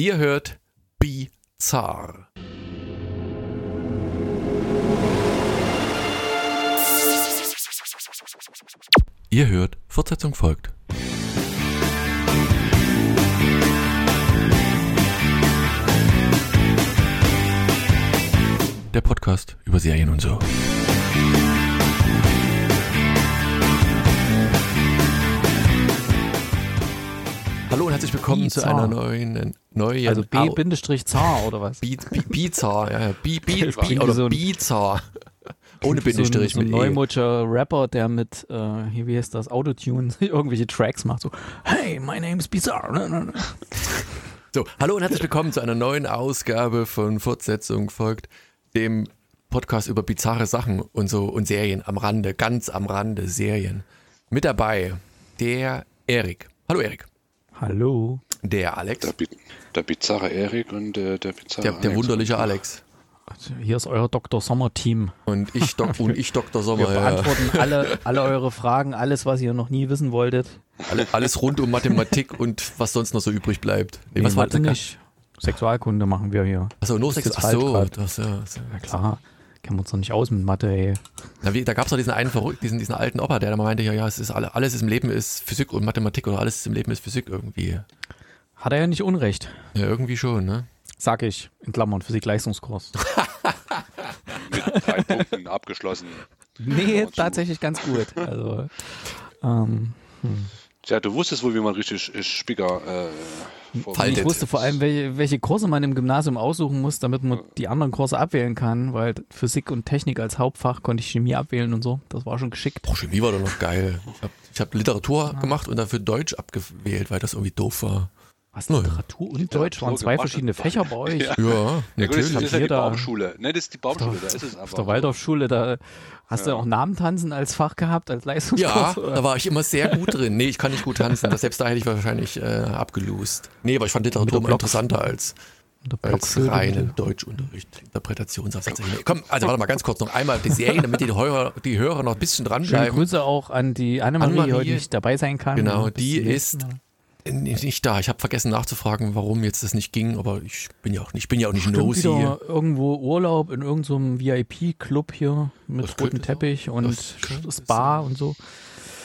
Ihr hört Bizarre. Ihr hört, Fortsetzung folgt. Der Podcast über Serien und so. Hallo und herzlich willkommen zu Bizarre. einer neuen, neuen Also B-Zar oder was? Bi- Bi- Bizarre, ja, wie oder so ein- Bizarre. Ohne So ein, Bindestrich so ein mit E. neumodscher Rapper, der mit, äh, wie heißt das, Autotune irgendwelche Tracks macht. So, hey, my name's Bizarre. So, hallo und herzlich willkommen zu einer neuen Ausgabe von Fortsetzung folgt, dem Podcast über bizarre Sachen und so und Serien am Rande, ganz am Rande Serien. Mit dabei der Erik. Hallo Erik. Hallo. Der Alex. Der, der bizarre Erik und äh, der bizarre Der, der Alex. wunderliche Alex. Also hier ist euer Dr. Sommer-Team. Und ich, Dok und ich Dr. Wir Sommer. Ja. beantworten alle, alle eure Fragen, alles, was ihr noch nie wissen wolltet. Alle, alles rund um Mathematik und was sonst noch so übrig bleibt. Nee, was Mathe das? nicht? Sexualkunde machen wir hier. Achso, nur Das Sex. ist Ach so, ja, so. Na klar, kennen wir uns doch nicht aus mit Mathe, ey. Na, wie, da gab es doch diesen einen verrückten, diesen, diesen alten Opa, der da mal meinte, ja, ja, es ist alle, alles im Leben ist Physik und Mathematik oder alles im Leben ist Physik irgendwie. Hat er ja nicht Unrecht. Ja, irgendwie schon, ne? Sag ich, in Klammern, Physik-Leistungskurs. Mit drei Punkten abgeschlossen. Nee, tatsächlich ganz gut. Also, ähm, Tja, du wusstest wohl, wie man richtig Spicker äh, ich wusste vor allem, welche, welche Kurse man im Gymnasium aussuchen muss, damit man die anderen Kurse abwählen kann, weil Physik und Technik als Hauptfach konnte ich Chemie abwählen und so. Das war schon geschickt. Boah, Chemie war doch noch geil. Ich habe hab Literatur gemacht und dafür Deutsch abgewählt, weil das irgendwie doof war. Was, ja. Literatur und Deutsch waren zwei gemacht. verschiedene Fächer bei euch? Ja. Ja, Ja, gut, das natürlich. ist ja die Baumschule. Ne, das ist die Baumschule, da ist es aber. Auf der Waldorfschule, da hast du auch Namentanzen als Fach gehabt, als Ja, Leistungskurs? oder? da war ich immer sehr gut drin. Nee, ich kann nicht gut tanzen. Das, selbst da hätte ich wahrscheinlich äh, abgelost. Nee, aber ich fand Literatur immer interessanter als, als reinen. Deutschunterricht, Interpretationsaufsatz. Komm, also warte mal ganz kurz noch einmal die Serien, damit die Hörer, die Hörer noch ein bisschen Schöne dranbleiben. Grüße auch an die Annemarie, die Annemarie. heute nicht dabei sein kann. Genau, die ist Mal. Nicht da. Ich habe vergessen nachzufragen, warum jetzt das nicht ging, aber ich bin ja auch nicht, ich bin ja auch nicht nosy. wieder irgendwo Urlaub in irgendeinem VIP-Club hier mit rotem. Teppich und Spa und so.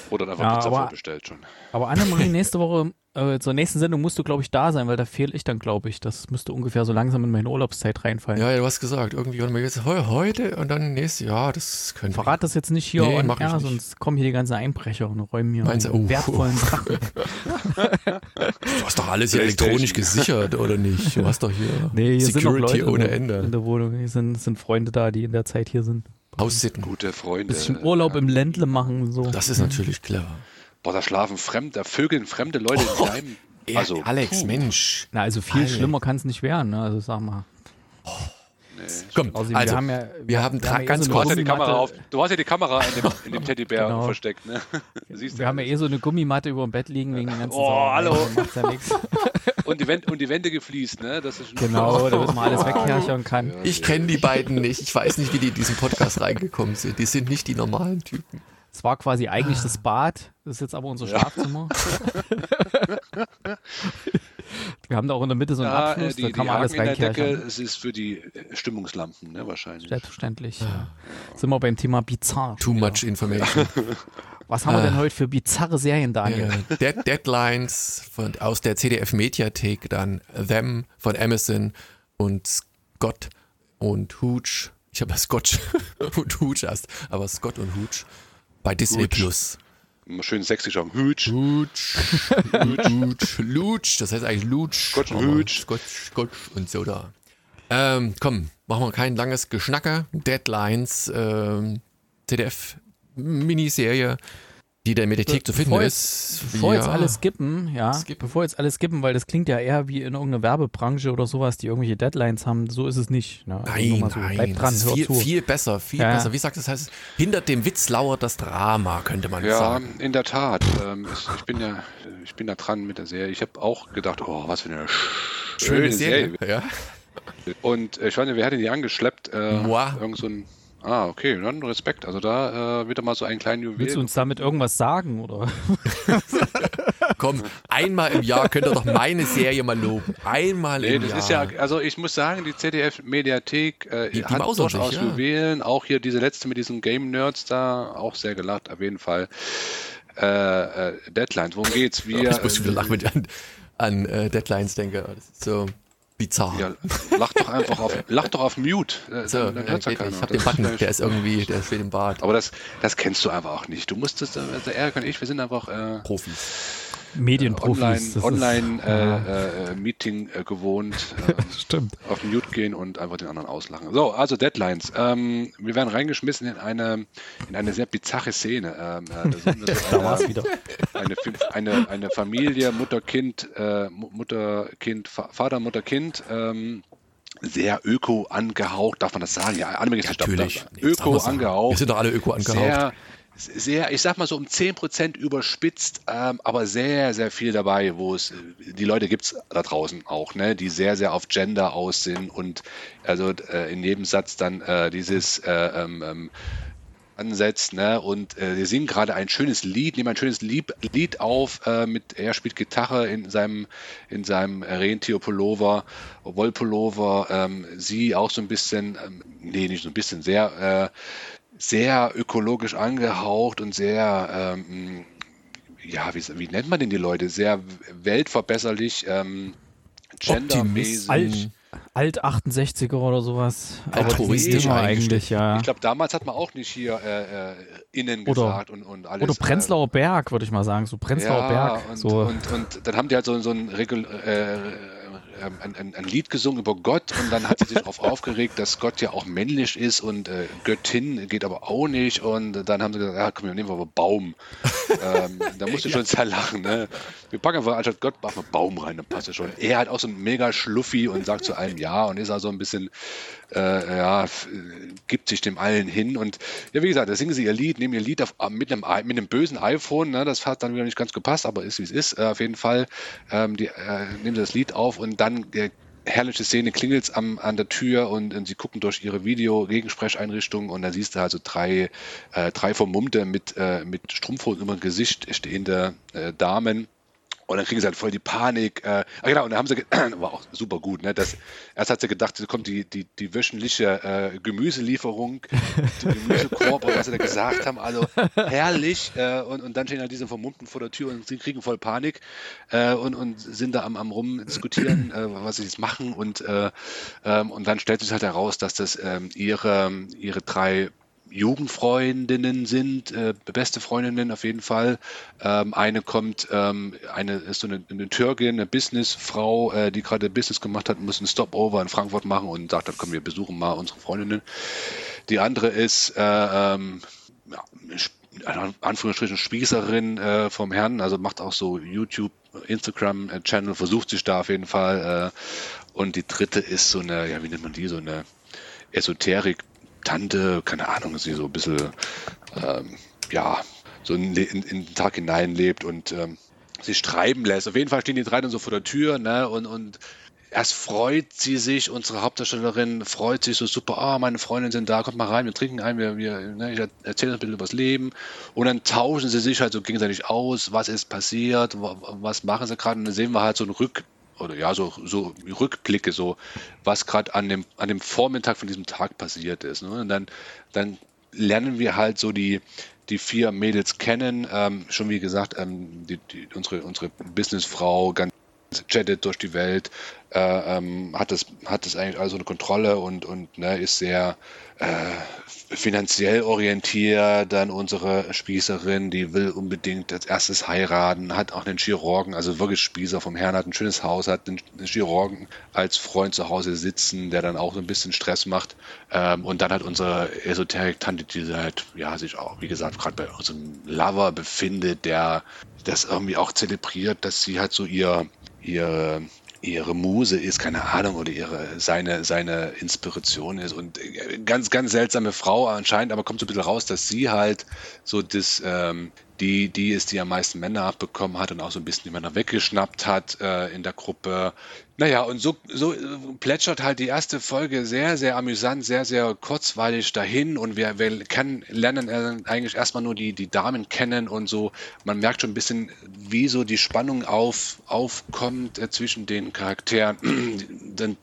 Oder einfach Ja, Pizza aber- vorbestellt schon. Aber Annemarie, nächste Woche äh, zur nächsten Sendung musst du, glaube ich, da sein, weil da fehle ich dann, glaube ich. Das müsste ungefähr so langsam in meine Urlaubszeit reinfallen. Ja, ja, du hast gesagt, irgendwie, warte mal, jetzt heu- heute und dann nächstes Jahr, das könnte. Verrat das jetzt nicht hier Nee, on mach ich air, nicht. sonst kommen hier die ganzen Einbrecher und räumen mir Meinst Oh. wertvollen Sachen. Du hast doch alles hier elektronisch gesichert, oder nicht? Du hast doch hier Nee, hier Security Leute ohne in, der- in Ende. der Wohnung. Hier sind, sind Freunde da, die in der Zeit hier sind. Aussitten. Gute Freunde. Bisschen Urlaub im Ländle machen und so. Das ist natürlich clever. Boah, da schlafen fremde, da vögeln fremde Leute in deinem. Ja, Also, Alex, puh. Mensch. Na, also viel Alex. schlimmer kann es nicht werden, ne? Also sag mal. Komm, Außerdem, also, wir haben ja, wir haben drei- eh ganz so Du eine hast ja die Kamera Gummimatte- auf. Du hast ja die Kamera in dem, in dem Teddybär Genau. versteckt, ne? Siehst Wir haben ja eh so eine Gummimatte über dem Bett liegen wegen den ganzen Oh, Sauereien, hallo. Macht ja nichts. und, die Wände, und die Wände gefliest, ne? Das ist Genau, damit man alles wegherrschern kann. ich kenne die beiden nicht. Ich weiß nicht, wie die in diesen Podcast reingekommen sind. Die sind nicht die normalen Typen. Es war quasi eigentlich das Bad, das ist jetzt aber unser Schlafzimmer. Wir haben da auch in der Mitte so einen Ja, Abschluss, die, da kann man alles reinkerchern. es ist für die Stimmungslampen, ne? Wahrscheinlich. Selbstverständlich. Ja. Sind wir beim Thema bizarr. Too much information. Was haben wir Ah. denn heute für bizarre Serien, Daniel? Dead Deadlines von, aus der CDF Mediathek, dann Them von Amazon und Scott und Hooch. Ich habe Scotch und Hooch erst, aber Scott und Hooch bei Disney Hooch. Plus. Schön sächsisch am Hütsch. Hooch, Hooch, Luch, das heißt eigentlich Luch. Scotch Hooch. Scotch, Scotch und Soda. Ähm, komm, machen wir kein langes Geschnacker. Deadlines, ähm, CDF Miniserie, die der Mediathek zu finden Bevor ist. Bevor jetzt Ja. alles skippen, ja, Skippen. bevor jetzt alles skippen, weil das klingt ja eher wie in irgendeiner Werbebranche oder sowas, die irgendwelche Deadlines haben. So ist es nicht. Ne? Also nur Nein, mal so. nein, Bleib dran, das ist hör viel, zu. viel besser, viel Ja. besser. Wie sagt das heißt, hinter dem Witz lauert das Drama, könnte man Ja, sagen. in der Tat. Ähm, ich, ich bin ja, ich bin da dran mit der Serie. Ich habe auch gedacht, oh, was für eine sch- schöne, Serie. Ja. Und äh, ich weiß nicht, wer hat denn die angeschleppt? Äh, Moi. Irgend so ein. Ah, okay, dann Respekt. Also da äh, wieder mal so einen kleinen Juwel. Willst du uns damit irgendwas sagen? Oder? komm, einmal im Jahr könnt ihr doch meine Serie mal loben. Einmal Nee, im das Jahr. ist ja, also ich muss sagen, die ZDF-Mediathek äh, Die- die hat durchaus ja. Juwelen. Auch hier diese letzte mit diesen Game-Nerds da, auch sehr gelacht, auf jeden Fall. Äh, äh, Deadlines, worum geht's? Wir, ich muss wieder lachen, wenn ich an, an äh, Deadlines denke. Das ist so bizarr. ja, lach doch einfach auf, lach doch auf Mute. Äh, so, dann, äh, hört's ja geht, keiner. ich habe Das den Button, ist- der ist irgendwie, der steht im Bad. Aber das, das kennst du einfach auch nicht. Du musstest, also Erik und ich, wir sind einfach äh, Profis. Medienprofis. online, das ist- online äh, äh, Meeting äh, gewohnt. Äh, Stimmt. auf Mute gehen und einfach den anderen auslachen. So, also Deadlines. Ähm, wir werden reingeschmissen in eine, in eine sehr bizarre Szene. Ähm, äh, da war es wieder. eine, eine, eine Familie, Mutter, Kind, äh, Mu- Mutter, Kind, Vater, Mutter, Kind. Ähm, sehr öko angehaucht, darf man das sagen? Ja, Anime ist Natürlich. Nee, Öko angehaucht. Wir sind doch alle Öko angehaucht. Sehr, sehr, ich sag mal so um 10% überspitzt, ähm, aber sehr, sehr viel dabei, wo es, die Leute gibt es da draußen auch, ne, die sehr, sehr auf Gender aus sind und also äh, in jedem Satz dann äh, dieses äh, ähm, ähm, ansetzt, ne? Und äh, wir singen gerade ein schönes Lied, nehmen ein schönes Lied, Lied auf, äh, mit er spielt Gitarre in seinem in seinem Rentierpullover, Wollpullover, ähm, sie auch so ein bisschen, ähm, nee, nicht so ein bisschen, sehr äh, sehr ökologisch angehaucht und sehr ähm, ja, wie, wie nennt man denn die Leute? Sehr weltverbesserlich, ähm, gendermäßig. Alt, alt 68er oder sowas. Altruistisch eingestellt. eigentlich, ja. Ich glaube, damals hat man auch nicht hier äh, äh, innen Oder- gesagt und, und alles. Oder Prenzlauer Berg, würde ich mal sagen. So Prenzlauer Berg. Und, so. und, und dann haben die halt so, so ein, Regul äh, ein, ein, ein Lied gesungen über Gott und dann hat sie sich darauf aufgeregt, dass Gott ja auch männlich ist und äh, Göttin geht aber auch nicht und dann haben sie gesagt, ja komm, wir nehmen wir aber Baum. ähm, da musst du schon sehr lachen. Ne? Wir packen einfach anstatt Gott machen wir Baum rein, dann passt es schon. Er hat auch so ein mega Schluffi und sagt zu allem Ja und ist also ein bisschen äh, ja, äh, gibt sich dem allen hin. Und ja, wie gesagt, da singen sie ihr Lied, nehmen ihr Lied auf, äh, mit, einem, mit einem bösen iPhone. Ne? Das hat dann wieder nicht ganz gepasst, aber ist wie es ist. Äh, auf jeden Fall ähm, die, äh, nehmen sie das Lied auf und dann äh, herrliche Szene klingelt es an der Tür und, und sie gucken durch ihre Video-Gegensprecheinrichtungen und da siehst du also drei, äh, drei vermummte mit, äh, mit Strumpfhosen über dem Gesicht stehende äh, Damen. Und dann kriegen sie halt voll die Panik. Äh, ah, genau, und dann haben sie, war auch super gut, ne? Das, erst hat sie gedacht, es kommt die, die, die wöchentliche äh, Gemüselieferung, die Gemüsekorb, was sie da gesagt haben. Also herrlich. Äh, und, und dann stehen halt diese Vermummten vor der Tür und sie kriegen voll Panik äh, und, und sind da am, am rumdiskutieren, äh, was sie jetzt machen. Und, äh, ähm, und dann stellt sich halt heraus, dass das ähm, ihre, ihre drei Jugendfreundinnen sind, äh, beste Freundinnen auf jeden Fall. Ähm, eine kommt, ähm, eine ist so eine, eine Türkin, eine Businessfrau, äh, die gerade Business gemacht hat, muss einen Stopover in Frankfurt machen und sagt, dann kommen wir besuchen mal unsere Freundinnen. Die andere ist äh, ähm, ja, Anführungsstrichen Spießerin äh, vom Herrn, also macht auch so YouTube, Instagram-Channel, versucht sich da auf jeden Fall. Äh, und die dritte ist so eine, ja, wie nennt man die, so eine Esoterik- Tante, keine Ahnung, sie so ein bisschen, ähm, ja, so in, in, in den Tag hineinlebt und ähm, sich treiben lässt. Auf jeden Fall stehen die drei dann so vor der Tür, ne, und, und erst freut sie sich, unsere Hauptdarstellerin freut sich so super, ah, meine Freundinnen sind da, kommt mal rein, wir trinken ein, wir, wir, ne, ich erzähle ein bisschen über das Leben. Und dann tauschen sie sich halt so gegenseitig aus, was ist passiert, wa- was machen sie gerade. Und dann sehen wir halt so einen Rück, oder ja, so, so Rückblicke, so was gerade an dem, an dem Vormittag von diesem Tag passiert ist. Ne? Und dann, dann lernen wir halt so die, die vier Mädels kennen. Ähm, schon wie gesagt, ähm, die, die, unsere, unsere Businessfrau ganz jettet durch die Welt, äh, ähm, hat das, hat das eigentlich alles unter Kontrolle und, und ne, ist sehr äh, finanziell orientiert. Dann unsere Spießerin, die will unbedingt als erstes heiraten, hat auch einen Chirurgen, also wirklich Spießer vom Herrn, hat ein schönes Haus, hat einen, Chirurgen als Freund zu Hause sitzen, der dann auch so ein bisschen Stress macht. Ähm, und dann hat unsere Esoterik-Tante, die halt, ja, sich auch, wie gesagt, gerade bei unserem Lover befindet, der das irgendwie auch zelebriert, dass sie halt so ihr, ihr ihre Muse ist, keine Ahnung, oder ihre, seine, seine Inspiration ist. Und äh, ganz, ganz seltsame Frau anscheinend, aber kommt so ein bisschen raus, dass sie halt so das, ähm, die, die ist, die am meisten Männer abbekommen hat und auch so ein bisschen die Männer weggeschnappt hat äh, in der Gruppe. Naja, und so, so äh, plätschert halt die erste Folge sehr, sehr amüsant, sehr, sehr kurzweilig dahin und wir, wir kennen, lernen äh, eigentlich erstmal nur die, die Damen kennen und so. Man merkt schon ein bisschen, wie so die Spannung auf, aufkommt äh, zwischen den Charakteren. dann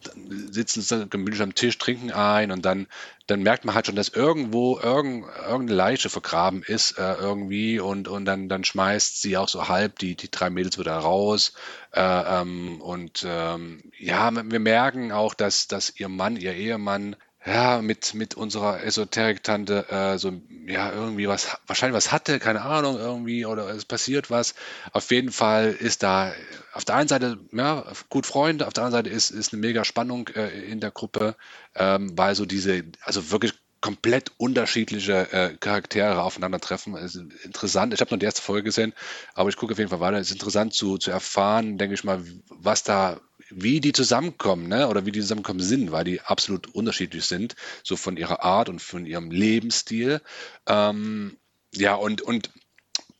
sitzen sie gemütlich am Tisch, trinken ein und dann dann merkt man halt schon, dass irgendwo irgend, irgendeine Leiche vergraben ist äh, irgendwie und, und dann, dann schmeißt sie auch so halb die, die drei Mädels wieder raus. Äh, ähm, und ähm, ja, wir merken auch, dass, dass ihr Mann, ihr Ehemann ja, mit, mit unserer Esoterik-Tante äh, so, ja, irgendwie was, wahrscheinlich was hatte, keine Ahnung, irgendwie, oder es passiert was. Auf jeden Fall ist da auf der einen Seite, ja, gut Freunde, auf der anderen Seite ist, ist eine mega Spannung äh, in der Gruppe, ähm, weil so diese, also wirklich komplett unterschiedliche äh, Charaktere aufeinandertreffen. Es ist interessant. Ich habe noch die erste Folge gesehen, aber ich gucke auf jeden Fall weiter. Es ist interessant zu, zu erfahren, denke ich mal, was da wie die zusammenkommen, ne? oder wie die zusammenkommen sind, weil die absolut unterschiedlich sind, so von ihrer Art und von ihrem Lebensstil. Ähm, ja, und, und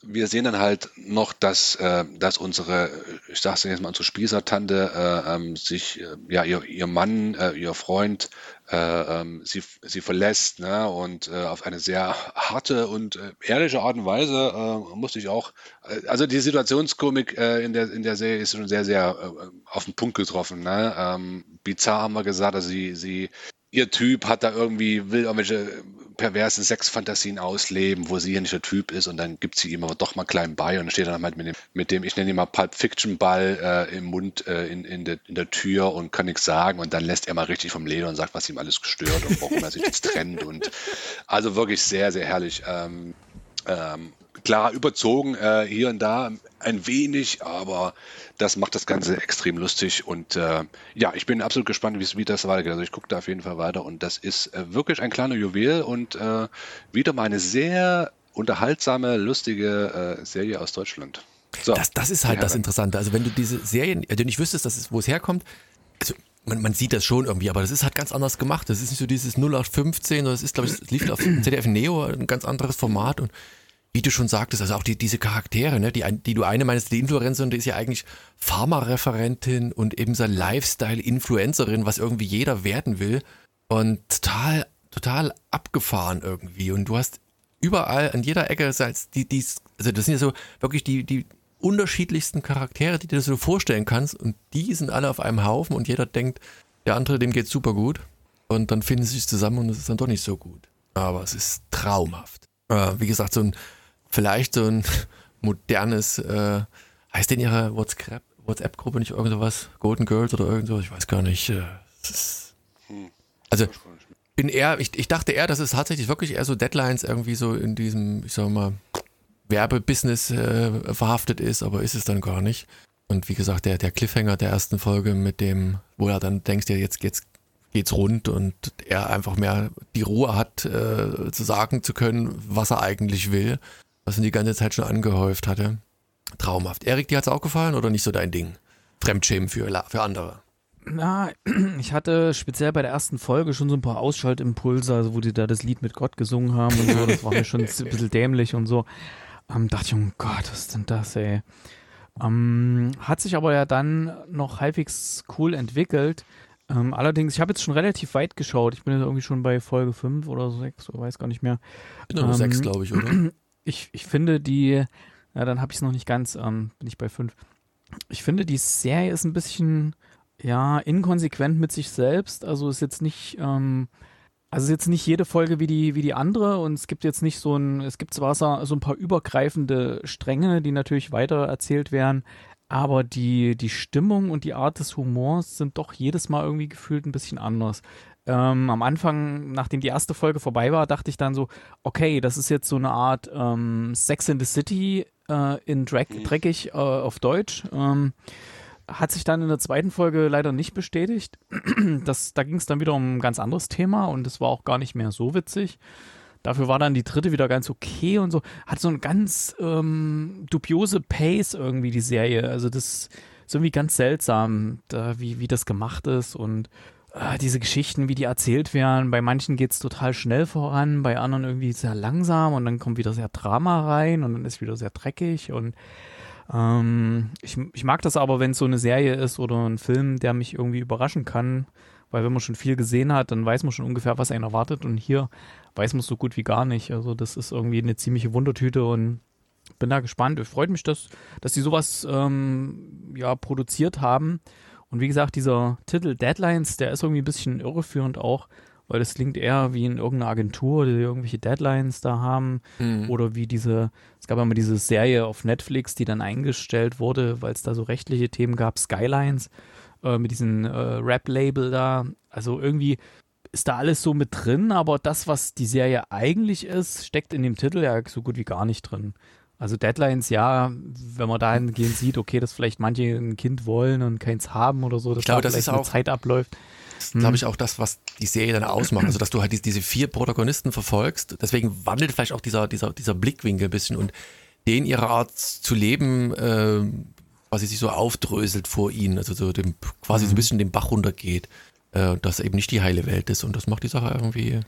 wir sehen dann halt noch, dass, äh, dass unsere, ich sag's jetzt mal, unsere Spießertante äh, ähm, sich, äh, ja, ihr, ihr Mann, äh, ihr Freund, äh, ähm, sie, sie verlässt, ne? Und äh, auf eine sehr harte und äh, ehrliche Art und Weise äh, musste ich auch, äh, also die Situationskomik in, der, in der Serie ist schon sehr, sehr auf den Punkt getroffen. Ne? Ähm, bizarr haben wir gesagt, also sie, sie ihr Typ hat da irgendwie, will irgendwelche perversen Sexfantasien ausleben, wo sie ja nicht der Typ ist und dann gibt sie ihm aber doch mal klein bei und steht dann halt mit dem, mit dem ich nenne ihn mal Pulp Fiction Ball äh, im Mund äh, in, in, der, in der Tür und kann nichts sagen und dann lässt er mal richtig vom Leder und sagt, was ihm alles gestört und warum er sich jetzt trennt und also wirklich sehr, sehr herrlich. Ähm, ähm, klar überzogen äh, hier und da ein wenig, aber das macht das Ganze extrem lustig und äh, ja, ich bin absolut gespannt, wie das weitergeht. Also ich gucke da auf jeden Fall weiter und das ist äh, wirklich ein kleiner Juwel und äh, wieder mal eine sehr unterhaltsame, lustige äh, Serie aus Deutschland. So, das, das ist halt das Interessante. Also wenn du diese Serien, also nicht wüsstest, dass es, wo es herkommt, also man, man sieht das schon irgendwie, aber das ist halt ganz anders gemacht. Das ist nicht so dieses 0815, sondern es ist, glaube ich, es lief auf ZDF Neo, ein ganz anderes Format und wie du schon sagtest, also auch die, diese Charaktere, ne, die, die du eine meinst, die Influencerin, die ist ja eigentlich Pharma-Referentin und eben so Lifestyle-Influencerin, was irgendwie jeder werden will. Und total, total abgefahren irgendwie. Und du hast überall an jeder Ecke, die, die, also das sind ja so wirklich die, die unterschiedlichsten Charaktere, die du dir so vorstellen kannst. Und die sind alle auf einem Haufen und jeder denkt, der andere, dem geht's super gut. Und dann finden sie sich zusammen und es ist dann doch nicht so gut. Aber es ist traumhaft. Äh, wie gesagt, so ein vielleicht so ein modernes, äh, heißt denn ihre WhatsApp-Gruppe nicht irgendwas? Golden Girls oder irgendwas? Ich weiß gar nicht. Äh, hm. also bin eher, ich, ich dachte eher, dass es tatsächlich wirklich eher so Deadlines irgendwie so in diesem, ich sag mal, Werbebusiness äh, verhaftet ist, aber ist es dann gar nicht. Und wie gesagt, der, der Cliffhanger der ersten Folge mit dem, wo er dann denkst, ja, jetzt, jetzt geht's rund und er einfach mehr die Ruhe hat, äh, zu sagen zu können, was er eigentlich will was ihn die ganze Zeit schon angehäuft hatte. Traumhaft. Erik, dir hat es auch gefallen oder nicht so dein Ding? Fremdschämen für, für andere. Na, ich hatte speziell bei der ersten Folge schon so ein paar Ausschaltimpulse, also wo die da das Lied mit Gott gesungen haben und so, das war mir schon ein bisschen dämlich und so. Ähm, dachte ich, oh Gott, was ist denn das, ey? Ähm, hat sich aber ja dann noch halbwegs cool entwickelt. Ähm, allerdings, ich habe jetzt schon relativ weit geschaut. Ich bin jetzt irgendwie schon bei Folge 5 oder 6, oder weiß gar nicht mehr. Bin nur ähm, 6, glaube ich, oder? ich, ich finde die, ja, dann habe ich es noch nicht ganz, ähm, bin ich bei fünf. Ich finde, die Serie ist ein bisschen, ja, inkonsequent mit sich selbst. Also ist jetzt nicht, ähm, also ist jetzt nicht jede Folge wie die, wie die andere und es gibt jetzt nicht so ein, es gibt zwar so ein paar übergreifende Stränge, die natürlich weiter erzählt werden, aber die, die Stimmung und die Art des Humors sind doch jedes Mal irgendwie gefühlt ein bisschen anders. Ähm, am Anfang, nachdem die erste Folge vorbei war, dachte ich dann so, okay, das ist jetzt so eine Art ähm, Sex in the City äh, in Drag, mhm. dreckig äh, auf Deutsch. Ähm, hat sich dann in der zweiten Folge leider nicht bestätigt. Das, da ging es dann wieder um ein ganz anderes Thema und es war auch gar nicht mehr so witzig. Dafür war dann die dritte wieder ganz okay und so. Hat so eine ganz ähm, dubiose Pace irgendwie, die Serie. Also das ist irgendwie ganz seltsam, da, wie, wie das gemacht ist und äh, diese Geschichten, wie die erzählt werden. Bei manchen geht es total schnell voran, bei anderen irgendwie sehr langsam und dann kommt wieder sehr Drama rein und dann ist wieder sehr dreckig und ähm, ich, ich mag das aber, wenn es so eine Serie ist oder ein Film, der mich irgendwie überraschen kann, weil wenn man schon viel gesehen hat, dann weiß man schon ungefähr, was einen erwartet und hier weiß man so gut wie gar nicht. Also das ist irgendwie eine ziemliche Wundertüte und bin da gespannt. Es freut mich, dass, dass die sowas ähm, ja, produziert haben. Und wie gesagt, dieser Titel Deadlines, der ist irgendwie ein bisschen irreführend auch, weil das klingt eher wie in irgendeiner Agentur, die irgendwelche Deadlines da haben. Mhm. Oder wie diese, es gab immer diese Serie auf Netflix, die dann eingestellt wurde, weil es da so rechtliche Themen gab, Skylines, äh, mit diesem äh, Rap-Label da. Also irgendwie ist da alles so mit drin, aber das, was die Serie eigentlich ist, steckt in dem Titel ja so gut wie gar nicht drin. Also Deadlines, ja, wenn man dahingehend sieht, okay, dass vielleicht manche ein Kind wollen und keins haben oder so, dass ich glaube, da das ist auch, Zeit abläuft. Das glaube ich, auch das, was die Serie dann ausmacht. Also, dass du halt diese vier Protagonisten verfolgst. Deswegen wandelt vielleicht auch dieser, dieser, dieser Blickwinkel ein bisschen und den ihre Art zu leben, äh, quasi sich so aufdröselt vor ihnen, also so dem, quasi so ein mhm. bisschen den Bach runtergeht, äh, dass eben nicht die heile Welt ist. Und das macht die Sache irgendwie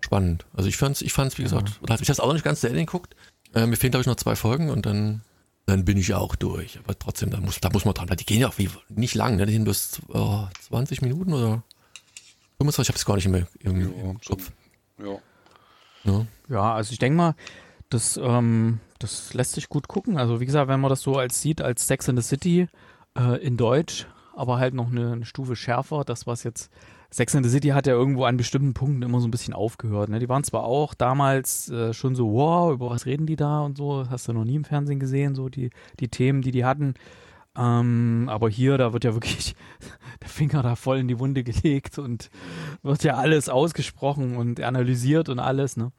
spannend. Also ich fand's, ich fand's, wie gesagt, ja. ich habe es auch noch nicht ganz zu Ende geguckt. Äh, mir fehlen, glaube ich, noch zwei Folgen und dann, dann bin ich auch durch. Aber trotzdem, da muss, da muss man dran bleiben. Die gehen ja auch wie, nicht lang, ne? Die sind bloß oh, 20 Minuten oder 25, ich habe es gar nicht mehr im, ja, im Kopf. Ja. ja. Ja, also ich denke mal, das, ähm, das lässt sich gut gucken. Also wie gesagt, wenn man das so als sieht, als Sex in the City äh, in Deutsch, aber halt noch eine, eine Stufe schärfer, das was jetzt Sex in the City hat ja irgendwo an bestimmten Punkten immer so ein bisschen aufgehört. Ne? Die waren zwar auch damals äh, schon so, wow, über was reden die da und so, hast du noch nie im Fernsehen gesehen, so die, die Themen, die die hatten. Ähm, aber hier, da wird ja wirklich der Finger da voll in die Wunde gelegt und wird ja alles ausgesprochen und analysiert und alles, ne?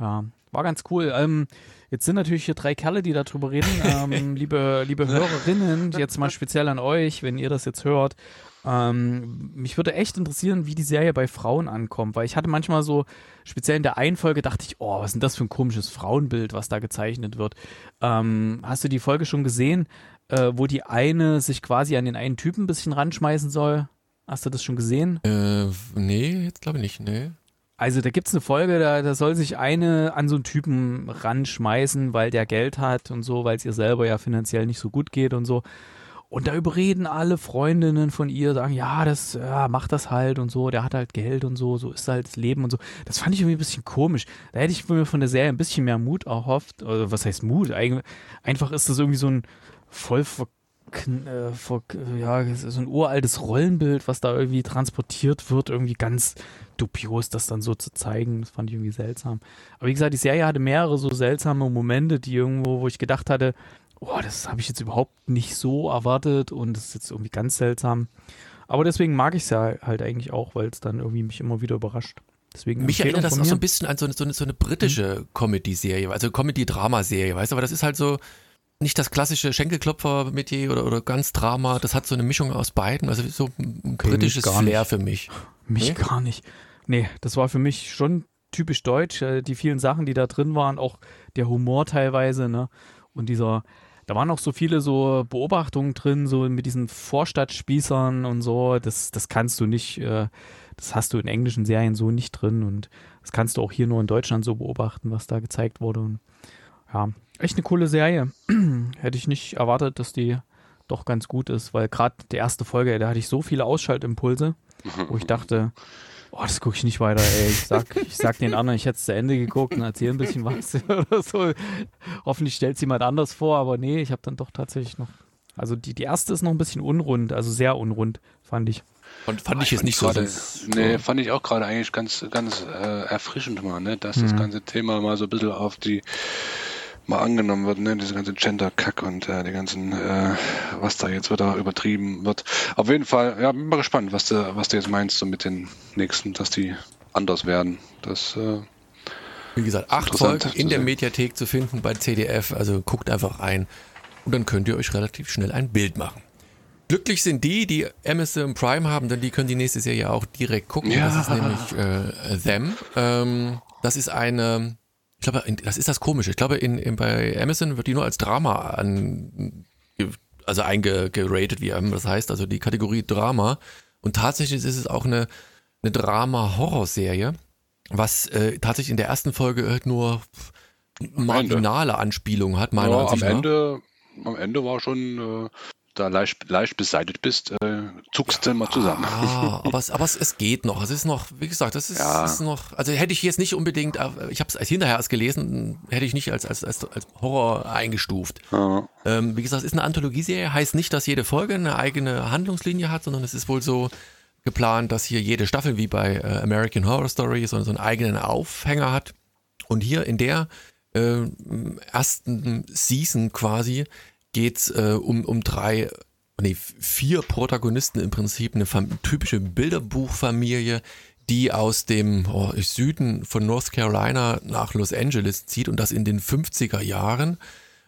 Ja, war ganz cool. Ähm, jetzt sind natürlich hier drei Kerle, die darüber reden. Ähm, liebe, liebe Hörerinnen, jetzt mal speziell an euch, wenn ihr das jetzt hört. Ähm, mich würde echt interessieren, wie die Serie bei Frauen ankommt, weil ich hatte manchmal so, speziell in der einen Folge dachte ich, oh, was ist denn das für ein komisches Frauenbild, was da gezeichnet wird. Ähm, hast du die Folge schon gesehen, äh, wo die eine sich quasi an den einen Typen ein bisschen ranschmeißen soll? Hast du das schon gesehen? Äh, nee, jetzt glaube ich nicht, nee. Also da gibt es eine Folge, da, da soll sich eine an so einen Typen ranschmeißen, weil der Geld hat und so, weil es ihr selber ja finanziell nicht so gut geht und so. Und da überreden alle Freundinnen von ihr, sagen, ja, das, ja, mach das halt und so, der hat halt Geld und so, so ist halt das Leben und so. Das fand ich irgendwie ein bisschen komisch. Da hätte ich mir von der Serie ein bisschen mehr Mut erhofft. Oder was heißt Mut? Einfach ist das irgendwie so ein voll äh, ver, ja, so ein uraltes Rollenbild, was da irgendwie transportiert wird, irgendwie ganz dubios, das dann so zu zeigen. Das fand ich irgendwie seltsam. Aber wie gesagt, die Serie hatte mehrere so seltsame Momente, die irgendwo, wo ich gedacht hatte, oh, das habe ich jetzt überhaupt nicht so erwartet und das ist jetzt irgendwie ganz seltsam. Aber deswegen mag ich es ja halt eigentlich auch, weil es dann irgendwie mich immer wieder überrascht. Deswegen mich erinnert das auch so ein bisschen an so eine, so eine, so eine britische mhm. Comedy-Serie, also Comedy-Drama-Serie, weißt du, aber das ist halt so nicht das klassische Schenkelklopfer-Metier oder, oder ganz Drama, das hat so eine Mischung aus beiden, also so ein okay, britisches Flair nicht. für mich. Mich nee? gar nicht. Nee, das war für mich schon typisch deutsch, äh, die vielen Sachen, die da drin waren, auch der Humor teilweise, ne? Und dieser, da waren auch so viele so Beobachtungen drin, so mit diesen Vorstadtspießern und so. Das, das kannst du nicht, äh, das hast du in englischen Serien so nicht drin und das kannst du auch hier nur in Deutschland so beobachten, was da gezeigt wurde. Und ja, echt eine coole Serie. Hätte ich nicht erwartet, dass die doch ganz gut ist, weil gerade die erste Folge, da hatte ich so viele Ausschaltimpulse, wo ich dachte, Oh, das gucke ich nicht weiter, ey. Ich sag, ich sag den anderen, ich hätte es zu Ende geguckt und erzähle ein bisschen was oder so. Hoffentlich stellt es jemand anders vor, aber nee, ich habe dann doch tatsächlich noch. Also die, die erste ist noch ein bisschen unrund, also sehr unrund, fand ich. Und fand ich jetzt nicht grade, so. Nee, fand ich auch gerade eigentlich ganz, ganz äh, erfrischend mal, ne? dass mhm. das ganze Thema mal so ein bisschen auf die mal angenommen wird, ne, diese ganze Gender-Kack und äh, die ganzen, äh, was da jetzt wieder übertrieben wird. Auf jeden Fall, ja, bin mal gespannt, was du, was du jetzt meinst so mit den nächsten, dass die anders werden. Das äh, wie gesagt, acht Folgen in der Mediathek zu finden bei CDF, also guckt einfach rein und dann könnt ihr euch relativ schnell ein Bild machen. Glücklich sind die, die Amazon Prime haben, denn die können die nächste Serie auch direkt gucken. Ja. Das ist nämlich äh, Them. Ähm, das ist eine ich glaube, das ist das Komische. Ich glaube, in, in, bei Amazon wird die nur als Drama an, also eingeratet, wie das heißt, also die Kategorie Drama. Und tatsächlich ist es auch eine, eine Drama-Horror-Serie, was äh, tatsächlich in der ersten Folge nur marginale Anspielungen hat, meiner ja, Ansicht am nach. Ende, am Ende war schon äh, da leicht, leicht beseitigt bist, äh, zuckst du mal zusammen. Ah, aber, es, aber es, es geht noch. Es ist noch, wie gesagt, das ist, Ja. ist noch, also hätte ich jetzt nicht unbedingt, äh, ich habe es als hinterher erst gelesen, hätte ich nicht als, als, als, als Horror eingestuft. Ja. Ähm, wie gesagt, es ist eine Anthologieserie, heißt nicht, dass jede Folge eine eigene Handlungslinie hat, sondern es ist wohl so geplant, dass hier jede Staffel wie bei äh, American Horror Story so, so einen eigenen Aufhänger hat. Und hier in der äh, ersten Season quasi geht's äh, um, um drei, nee, vier Protagonisten im Prinzip, eine typische Bilderbuchfamilie, die aus dem oh, Süden von North Carolina nach Los Angeles zieht und das in den 50er Jahren.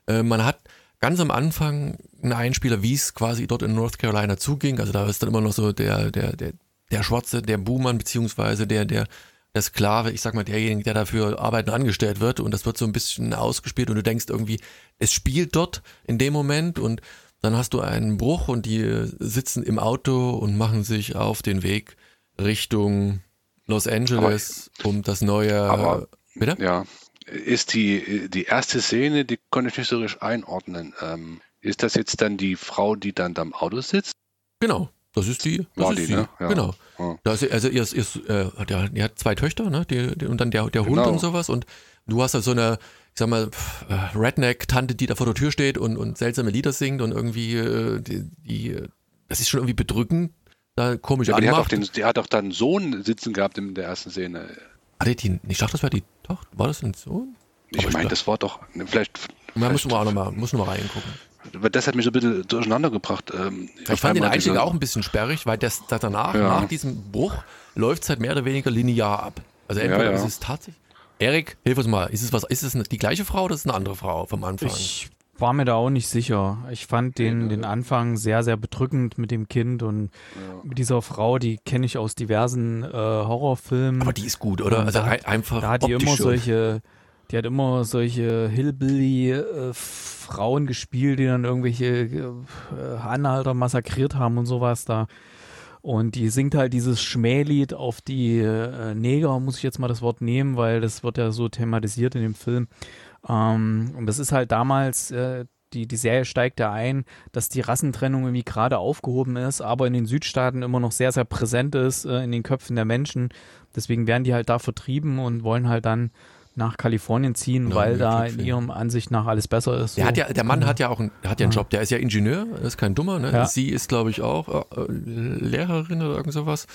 Äh, man hat ganz am Anfang einen Einspieler, wie es quasi dort in North Carolina zuging. Also da ist dann immer noch so der, der, der, der Schwarze, der Buhmann, beziehungsweise der, der, der Sklave, ich sag mal, derjenige, der dafür arbeiten angestellt wird. Und das wird so ein bisschen ausgespielt und du denkst irgendwie, es spielt dort in dem Moment und dann hast du einen Bruch und die sitzen im Auto und machen sich auf den Weg Richtung Los Angeles, um das neue. aber- bitte? Ja, ist die, die erste Szene, die konnte ich nicht so richtig einordnen. Ähm, ist das jetzt dann die Frau, die dann da im Auto sitzt? Genau, das ist die. Das War ist die, sie. ne? Ja. Genau. Ja. Da ist, also ihr, ihr, hat ja, ihr hat zwei Töchter, ne? Die, die, und dann der, der Hund Genau. und sowas. Und du hast da so eine, ich sag mal, äh, Redneck-Tante, die da vor der Tür steht und, und seltsame Lieder singt und irgendwie, äh, die, die, das ist schon irgendwie bedrückend, da komische Aber die hat, auch den, die hat auch dann einen Sohn sitzen gehabt in der ersten Szene. Hatte die, ich dachte, das war die Tochter. War das ein Sohn? Ich meine, das war doch, vielleicht, Da vielleicht müssen wir auch nochmal, muss noch mal reingucken. Das hat mich so ein bisschen durcheinander gebracht. Ähm, Ich fand den Einstieg auch ein bisschen sperrig, weil das, das danach, Ja. nach diesem Bruch, läuft es halt mehr oder weniger linear ab. Also entweder Ja, ja. ist es tatsächlich. Erik, hilf uns mal. Ist es was? Ist es die gleiche Frau oder ist es eine andere Frau vom Anfang? Ich war mir da auch nicht sicher. Ich fand den, den Anfang sehr, sehr bedrückend mit dem Kind und mit dieser Frau, die kenne ich aus diversen äh, Horrorfilmen. Aber die ist gut, oder? Und Also da einfach. da hat die immer schon. solche, die hat immer solche Hillbilly-Frauen gespielt, die dann irgendwelche äh, Anhalter massakriert haben und sowas da. Und die singt halt dieses Schmählied auf die äh, Neger, muss ich jetzt mal das Wort nehmen, weil das wird ja so thematisiert in dem Film. Ähm, und das ist halt damals, äh, die, die Serie steigt ja ein, dass die Rassentrennung irgendwie gerade aufgehoben ist, aber in den Südstaaten immer noch sehr, sehr präsent ist äh, in den Köpfen der Menschen. Deswegen werden die halt da vertrieben und wollen halt dann nach Kalifornien ziehen, Genau, weil da in ihrem Ansicht nach alles besser ist. Der, so. hat ja, der Mann hat ja auch einen, hat ja einen Job, der ist ja Ingenieur, ist kein Dummer, ne? Ja. Sie ist, glaube ich, auch äh, Lehrerin oder irgend sowas.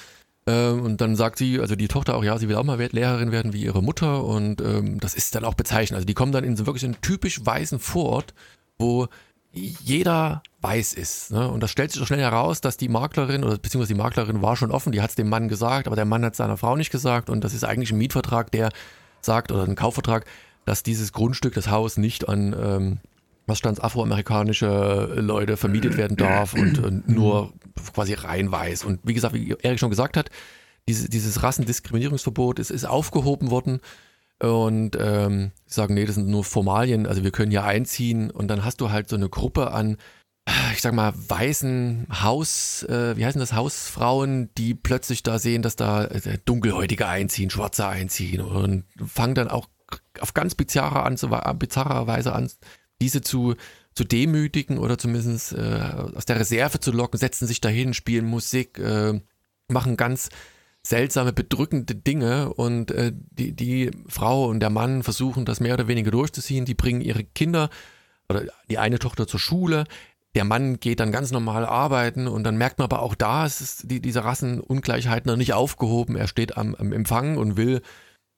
Ähm, und dann sagt sie, also die Tochter auch, ja, sie will auch mal Lehrerin werden wie ihre Mutter und ähm, das ist dann auch bezeichnend. Also die kommen dann in so wirklich einen typisch weißen Vorort, wo jeder weiß ist. Ne? Und das stellt sich doch schnell heraus, dass die Maklerin oder beziehungsweise die Maklerin war schon offen, die hat es dem Mann gesagt, aber der Mann hat es seiner Frau nicht gesagt und das ist eigentlich ein Mietvertrag, der sagt oder ein Kaufvertrag, dass dieses Grundstück, das Haus nicht an ähm, was stand afroamerikanische Leute vermietet werden darf und, und nur quasi rein weiß. Und wie gesagt, wie Erik schon gesagt hat, diese, dieses Rassendiskriminierungsverbot ist, ist aufgehoben worden. Und ähm, sagen, nee, das sind nur Formalien, also wir können hier einziehen und dann hast du halt so eine Gruppe an, ich sag mal, weißen Haus, äh, wie heißen das, Hausfrauen, die plötzlich da sehen, dass da äh, Dunkelhäutige einziehen, Schwarze einziehen und fangen dann auch auf ganz bizarre, an, bizarre Weise an, diese zu, zu demütigen oder zumindest äh, aus der Reserve zu locken, setzen sich dahin, spielen Musik, äh, machen ganz seltsame, bedrückende Dinge und äh, die, die Frau und der Mann versuchen das mehr oder weniger durchzuziehen. Die bringen ihre Kinder oder die eine Tochter zur Schule. Der Mann geht dann ganz normal arbeiten und dann merkt man aber auch da, es ist die, diese Rassenungleichheit noch nicht aufgehoben. Er steht am, am Empfang und will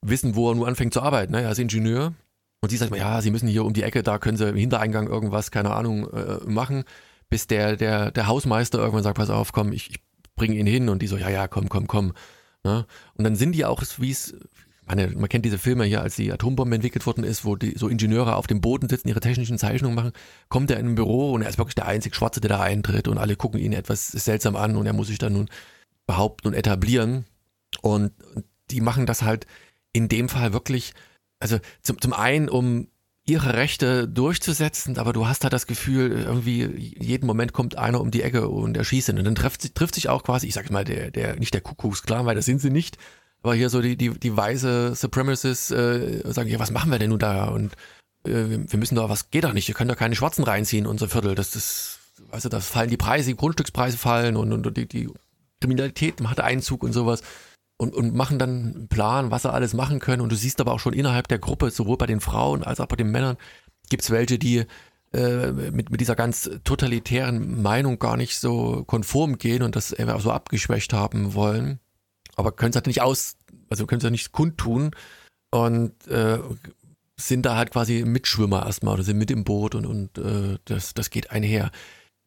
wissen, wo er nur anfängt zu arbeiten. Ne? Er ist Ingenieur und sie sagt ja, sie müssen hier um die Ecke, da können sie im Hintereingang irgendwas, keine Ahnung, äh, machen, bis der, der, der Hausmeister irgendwann sagt, pass auf, komm, ich, ich bringe ihn hin und die so, ja, ja, komm, komm, komm. Ne? Und dann sind die auch, wie es, meine, man kennt diese Filme hier, als die Atombombe entwickelt worden ist, wo die so Ingenieure auf dem Boden sitzen, ihre technischen Zeichnungen machen, kommt er in ein Büro und er ist wirklich der einzig Schwarze, der da eintritt und alle gucken ihn etwas seltsam an und er muss sich dann nun behaupten und etablieren. Und die machen das halt in dem Fall wirklich, also zum, zum einen, um ihre Rechte durchzusetzen, aber du hast halt das Gefühl, irgendwie jeden Moment kommt einer um die Ecke und erschießt ihn. Und dann trifft, trifft sich auch quasi, ich sag mal, der, der, nicht der Kuckucksklan, weil das sind sie nicht, aber hier so die, die, die weise Supremacists äh, sagen, ja, was machen wir denn nun da? Und äh, wir müssen da, was geht doch nicht, wir können da keine Schwarzen reinziehen, unser Viertel. Das ist, du, das fallen die Preise, die Grundstückspreise fallen und, und die, die Kriminalität macht Einzug und sowas und, und machen dann einen Plan, was sie alles machen können. Und du siehst aber auch schon innerhalb der Gruppe, sowohl bei den Frauen als auch bei den Männern, gibt es welche, die äh, mit, mit dieser ganz totalitären Meinung gar nicht so konform gehen und das einfach so abgeschwächt haben wollen. Aber können es halt nicht aus, also können es ja nicht kundtun und äh, sind da halt quasi Mitschwimmer erstmal oder sind mit im Boot und, und äh, das, das geht einher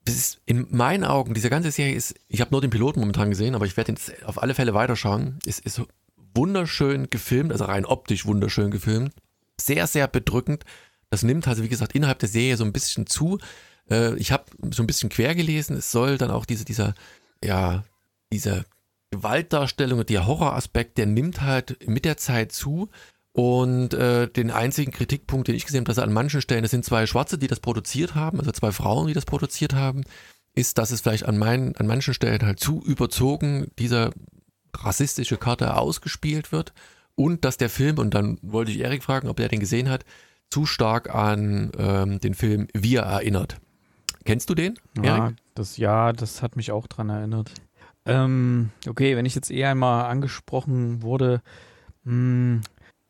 das ist in meinen Augen, diese ganze Serie ist, ich habe nur den Piloten momentan gesehen, aber ich werde jetzt auf alle Fälle weiterschauen. Es ist wunderschön gefilmt, also rein optisch wunderschön gefilmt. Sehr, sehr bedrückend. Das nimmt also, wie gesagt, innerhalb der Serie so ein bisschen zu. Äh, ich habe so ein bisschen quer gelesen. Es soll dann auch diese, dieser, ja, diese Gewaltdarstellung und der Horroraspekt, der nimmt halt mit der Zeit zu. Und äh, den einzigen Kritikpunkt, den ich gesehen habe, dass er an manchen Stellen, es sind zwei Schwarze, die das produziert haben, also zwei Frauen, die das produziert haben, ist, dass es vielleicht an, meinen, an manchen Stellen halt zu überzogen dieser rassistische Karte ausgespielt wird und dass der Film, und dann wollte ich Erik fragen, ob er den gesehen hat, zu stark an ähm, den Film Wir erinnert. Kennst du den? Ja, Erik? das ja, das hat mich auch dran erinnert. Ähm, okay, wenn ich jetzt eher einmal angesprochen wurde, mh, hm,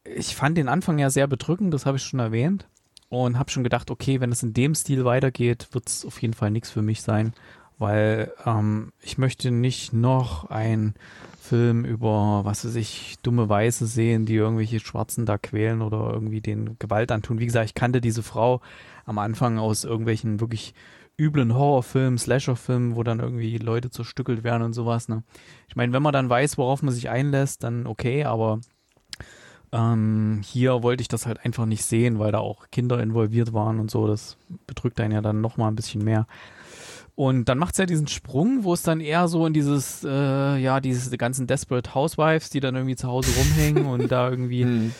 ich fand den Anfang ja sehr bedrückend, das habe ich schon erwähnt. Und habe schon gedacht, okay, wenn es in dem Stil weitergeht, wird es auf jeden Fall nichts für mich sein, weil ähm, ich möchte nicht noch ein Film über, was weiß ich, dumme Weiße sehen, die irgendwelche Schwarzen da quälen oder irgendwie den Gewalt antun. Wie gesagt, ich kannte diese Frau am Anfang aus irgendwelchen wirklich üblen Horrorfilmen, Slasherfilmen, wo dann irgendwie Leute zerstückelt werden und sowas. Ne? Ich meine, wenn man dann weiß, worauf man sich einlässt, dann okay, aber ähm, hier wollte ich das halt einfach nicht sehen, weil da auch Kinder involviert waren und so. Das bedrückt einen ja dann nochmal ein bisschen mehr. Und dann macht es ja diesen Sprung, wo es dann eher so in dieses, äh, ja, diese ganzen Desperate Housewives, die dann irgendwie zu Hause rumhängen und da irgendwie.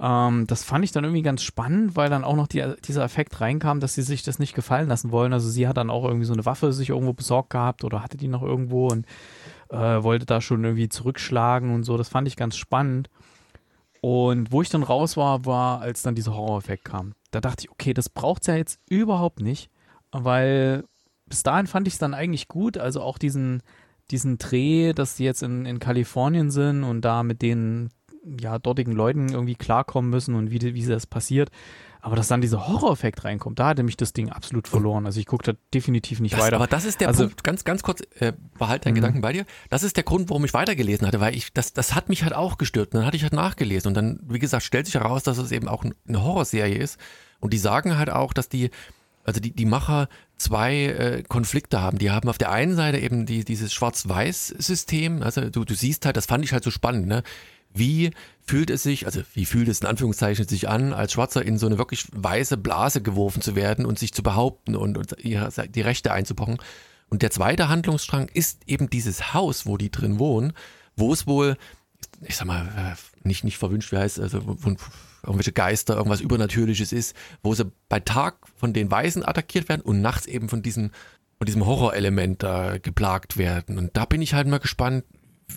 Hm. Ähm, das fand ich dann irgendwie ganz spannend, weil dann auch noch die, dieser Effekt reinkam, dass sie sich das nicht gefallen lassen wollen. Also sie hat dann auch irgendwie so eine Waffe sich irgendwo besorgt gehabt oder hatte die noch irgendwo und äh, wollte da schon irgendwie zurückschlagen und so. Das fand ich ganz spannend. Und wo ich dann raus war, war, als dann dieser Horror-Effekt kam. Da dachte ich, okay, das braucht es ja jetzt überhaupt nicht, weil bis dahin fand ich es dann eigentlich gut. Also auch diesen, diesen Dreh, dass die jetzt in, in Kalifornien sind und da mit den ja, dortigen Leuten irgendwie klarkommen müssen und wie, wie das passiert. Aber dass dann dieser Horror-Effekt reinkommt, da hatte mich das Ding absolut verloren. Also ich gucke da definitiv nicht das, weiter. Aber das ist der also, Punkt, ganz, ganz kurz, äh, behalte deinen mhm. Gedanken bei dir. Das ist der Grund, warum ich weitergelesen hatte, weil ich, das, das hat mich halt auch gestört. Und dann hatte ich halt nachgelesen. Und dann, wie gesagt, stellt sich heraus, dass es eben auch eine Horrorserie ist. Und die sagen halt auch, dass die, also die, die Macher zwei äh, Konflikte haben. Die haben auf der einen Seite eben die, dieses Schwarz-Weiß-System. Also du, du siehst halt, das fand ich halt so spannend, ne? Wie fühlt es sich, also wie fühlt es in Anführungszeichen sich an, als Schwarzer in so eine wirklich weiße Blase geworfen zu werden und sich zu behaupten und, und die Rechte einzupochen? Und der zweite Handlungsstrang ist eben dieses Haus, wo die drin wohnen, wo es wohl, ich sag mal, äh, nicht, nicht verwünscht, wie heißt also wo irgendwelche Geister, irgendwas Übernatürliches ist, wo sie bei Tag von den Weißen attackiert werden und nachts eben von diesem, von diesem Horrorelement da geplagt werden. Und da bin ich halt mal gespannt,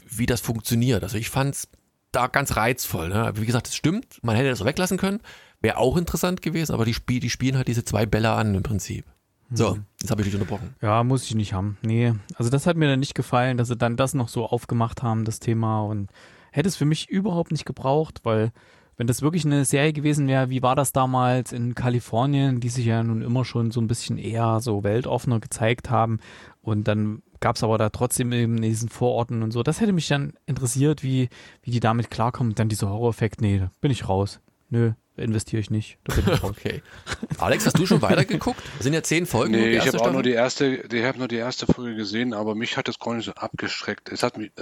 wie das funktioniert. Also ich fand's da ganz reizvoll. Ne? Wie gesagt, es stimmt, man hätte das auch weglassen können, wäre auch interessant gewesen, aber die, Spiel, die spielen halt diese zwei Bälle an im Prinzip. So, mhm. jetzt habe ich dich unterbrochen. Ja, muss ich nicht haben. Nee, also das hat mir dann nicht gefallen, dass sie dann das noch so aufgemacht haben, das Thema und hätte es für mich überhaupt nicht gebraucht, weil wenn das wirklich eine Serie gewesen wäre, wie war das damals in Kalifornien, die sich ja nun immer schon so ein bisschen eher so weltoffener gezeigt haben und dann gab es aber da trotzdem eben in diesen Vororten und so. Das hätte mich dann interessiert, wie, wie die damit klarkommen. Dann dieser Horror-Effekt, nee, da bin ich raus. Nö, investiere ich nicht. Ich okay. Alex, hast du schon weitergeguckt? Sind ja zehn Folgen. Nee, ich habe auch nur die erste, ich habe nur die erste Folge gesehen, aber mich hat das gar nicht so abgeschreckt. Es hat mich,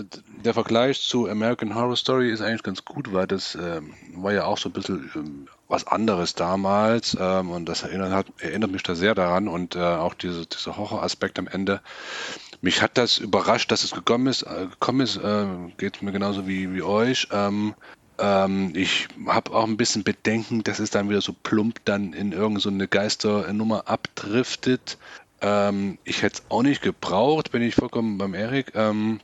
der Vergleich zu American Horror Story ist eigentlich ganz gut, weil das ähm, war ja auch so ein bisschen ähm, was anderes damals ähm, und das erinnert, hat, erinnert mich da sehr daran und äh, auch diese, dieser Horroraspekt am Ende mich hat das überrascht, dass es gekommen ist. Äh, gekommen ist, äh, geht mir genauso wie, wie euch. Ähm, Ähm, ich habe auch ein bisschen Bedenken, dass es dann wieder so plump dann in irgendeine so Geisternummer abdriftet. Ähm, ich hätte es auch nicht gebraucht, bin ich vollkommen beim Erik. Ähm,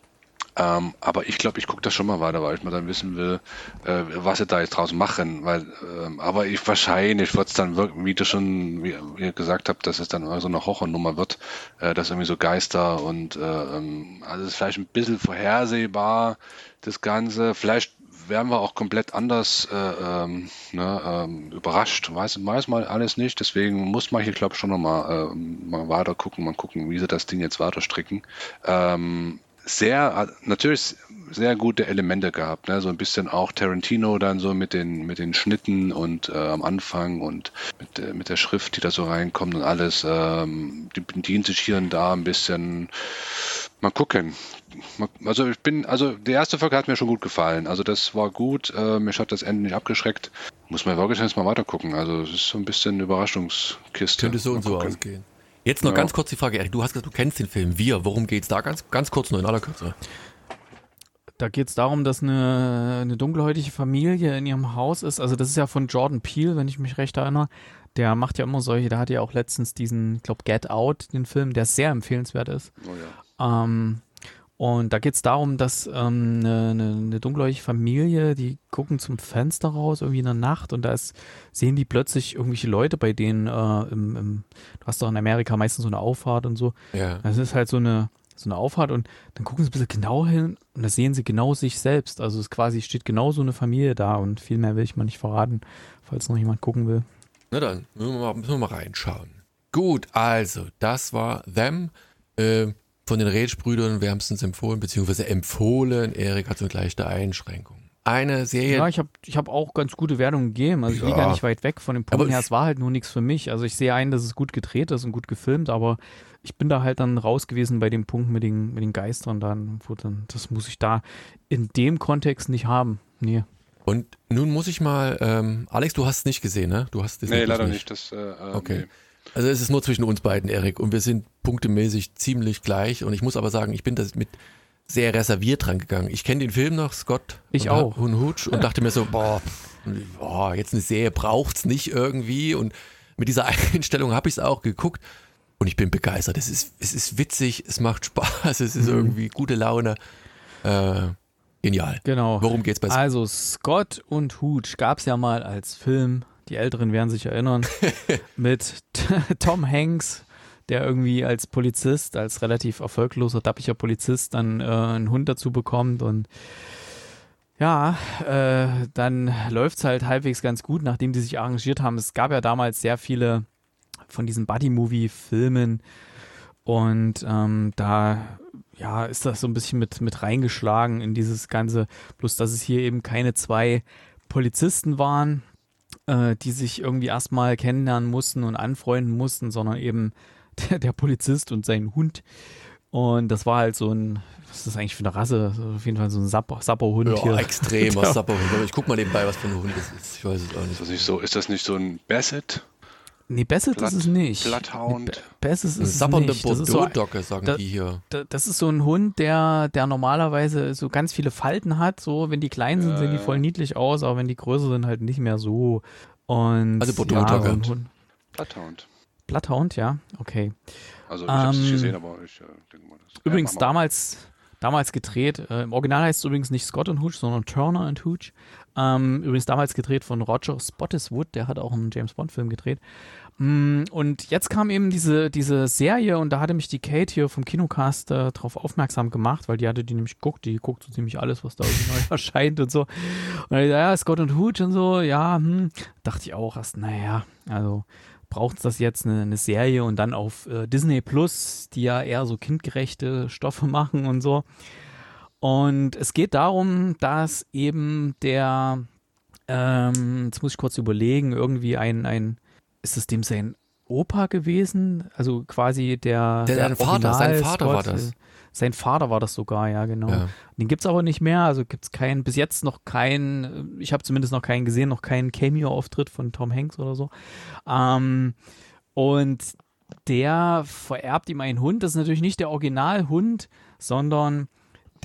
ähm, aber ich glaube, ich gucke das schon mal weiter, weil ich mal dann wissen will, äh, was sie da jetzt draus machen. Weil, ähm, aber ich wahrscheinlich wird es dann wirklich, wie du schon wie, wie ihr gesagt habt, dass es dann so eine Horrornummer wird, äh, dass irgendwie so Geister und äh, ähm, also es ist vielleicht ein bisschen vorhersehbar, das Ganze. Vielleicht werden wir auch komplett anders äh, ähm, ne, ähm, überrascht. Weiß, weiß man alles nicht. Deswegen muss man hier, glaube ich, schon nochmal äh, mal weiter gucken, mal gucken, wie sie das Ding jetzt weiter stricken. Ähm, sehr, natürlich sehr gute Elemente gehabt, ne? so ein bisschen auch Tarantino dann so mit den, mit den Schnitten und äh, am Anfang und mit, äh, mit der Schrift, die da so reinkommt und alles. Ähm, die bedienen sich hier und da ein bisschen. Mal gucken. Also ich bin, also die erste Folge hat mir schon gut gefallen. Also das war gut. Äh, mich hat das Ende nicht abgeschreckt. Muss man wirklich jetzt mal weiter gucken. Also es ist so ein bisschen Überraschungskiste. Könnte so und so ausgehen. Jetzt noch ja. ganz kurz die Frage, Erik, du hast gesagt, du kennst den Film. Wir, worum geht es da? Ganz, ganz kurz nur in aller Kürze. Da geht es darum, dass eine, eine dunkelhäutige Familie in ihrem Haus ist. Also das ist ja von Jordan Peele, wenn ich mich recht erinnere. Der macht ja immer solche, der hat ja auch letztens diesen, ich glaube, Get Out, den Film, der sehr empfehlenswert ist. Oh ja. Ähm, und da geht es darum, dass ähm, eine, eine, eine dunkelhäutige Familie, die gucken zum Fenster raus, irgendwie in der Nacht, und da ist, sehen die plötzlich irgendwelche Leute bei denen äh, im, im, du hast doch in Amerika meistens so eine Auffahrt und so. Ja. Das ist halt so eine, so eine Auffahrt und dann gucken sie ein bisschen genau hin und da sehen sie genau sich selbst. Also es quasi steht genau so eine Familie da und viel mehr will ich mal nicht verraten, falls noch jemand gucken will. Na dann, müssen wir mal, müssen wir mal reinschauen. Gut, also, das war Them. Äh, von den Rätsch-Brüdern wärmstens empfohlen, beziehungsweise empfohlen. Erik hat so eine leichte Einschränkung. Eine Serie. Ja, ich habe ich hab auch ganz gute Wertungen gegeben. Also ich ja. liege gar nicht weit weg von dem Punkt her. Es war halt nur nichts für mich. Also ich sehe ein, dass es gut gedreht ist und gut gefilmt, aber ich bin da halt dann raus gewesen bei dem Punkt mit den, mit den Geistern dann, wo dann, das muss ich da in dem Kontext nicht haben. Nee. Und nun muss ich mal, ähm, Alex, du hast es nicht gesehen, ne? Du hast es nee, leider nicht. nicht. Das, äh, okay. Nee. Also es ist nur zwischen uns beiden, Erik, und wir sind punktemäßig ziemlich gleich. Und ich muss aber sagen, ich bin da mit sehr reserviert dran gegangen. Ich kenne den Film noch, Scott ich und, auch. und Hutsch, und dachte mir so, boah, boah, jetzt eine Serie braucht's nicht irgendwie. Und mit dieser Einstellung habe ich es auch geguckt. Und ich bin begeistert. Es ist, es ist witzig, es macht Spaß, es ist mhm. irgendwie gute Laune. Äh, genial. Genau. Worum geht's bei Scott? Also Scott und Hooch gab es ja mal als Film die Älteren werden sich erinnern, mit Tom Hanks, der irgendwie als Polizist, als relativ erfolgloser, dappiger Polizist dann äh, einen Hund dazu bekommt und ja, äh, dann läuft es halt halbwegs ganz gut, nachdem die sich arrangiert haben. Es gab ja damals sehr viele von diesen Buddy-Movie-Filmen und ähm, da ja, ist das so ein bisschen mit, mit reingeschlagen in dieses Ganze. Bloß, dass es hier eben keine zwei Polizisten waren, äh, die sich irgendwie erstmal kennenlernen mussten und anfreunden mussten, sondern eben der, der, Polizist und sein Hund. Und das war halt so ein, was ist das eigentlich für eine Rasse? Auf jeden Fall so ein Sapper, Sapperhund ja, hier. extremer Sapperhund. Ich guck mal nebenbei, was für ein Hund das ist. Ich weiß es auch nicht. Ist das nicht so, ist das nicht so ein Basset? Nee, Basset Blood, ist es nicht. Bloodhound. Nee, Basset ist es Sappernde nicht. Das ist so, Docke, sagen da, die hier. Da, das ist so ein Hund, der, der normalerweise so ganz viele Falten hat. So, wenn die klein sind, äh, sehen die voll niedlich aus, aber wenn die größer sind, halt nicht mehr so. Und also Bordeaux ja, Hund. Bloodhound. Bloodhound, ja, okay. Also ich ähm, habe es nicht gesehen, aber ich äh, denke mal. Das übrigens damals, damals gedreht. Äh, Im Original heißt es übrigens nicht Scott und Hooch, sondern Turner und Hooch. Ähm, übrigens damals gedreht von Roger Spottiswoode, der hat auch einen James Bond Film gedreht. Mm, und jetzt kam eben diese, diese Serie und da hatte mich die Kate hier vom Kinocast äh, drauf aufmerksam gemacht, weil die hatte die nämlich geguckt, die guckt so ziemlich alles, was da neu erscheint und so. Und dann, ja, Scott und Hooch und so, ja, hm, dachte ich auch erst, naja, also braucht es das jetzt eine, eine, Serie und dann auf äh, Disney Plus, die ja eher so kindgerechte Stoffe machen und so. Und es geht darum, dass eben der, ähm, jetzt muss ich kurz überlegen, irgendwie ein, ein ist es dem sein Opa gewesen? Also quasi der. Der, der Vater, sein Vater Scott, war das. Sein Vater war das sogar, ja, genau. Ja. Den gibt es aber nicht mehr, also gibt es keinen, bis jetzt noch keinen, ich habe zumindest noch keinen gesehen, noch keinen Cameo-Auftritt von Tom Hanks oder so. Ähm, und der vererbt ihm einen Hund, das ist natürlich nicht der Originalhund, sondern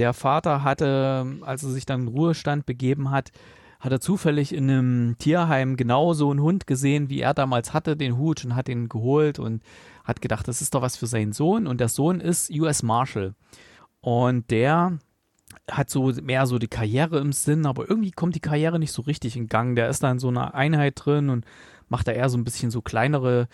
der Vater hatte, als er sich dann in Ruhestand begeben hat, hat er zufällig in einem Tierheim genau so einen Hund gesehen, wie er damals hatte, den Hut und hat ihn geholt und hat gedacht, das ist doch was für seinen Sohn und der Sohn ist US Marshal und der hat so mehr so die Karriere im Sinn, aber irgendwie kommt die Karriere nicht so richtig in Gang. Der ist da in so einer Einheit drin und macht da eher so ein bisschen so kleinere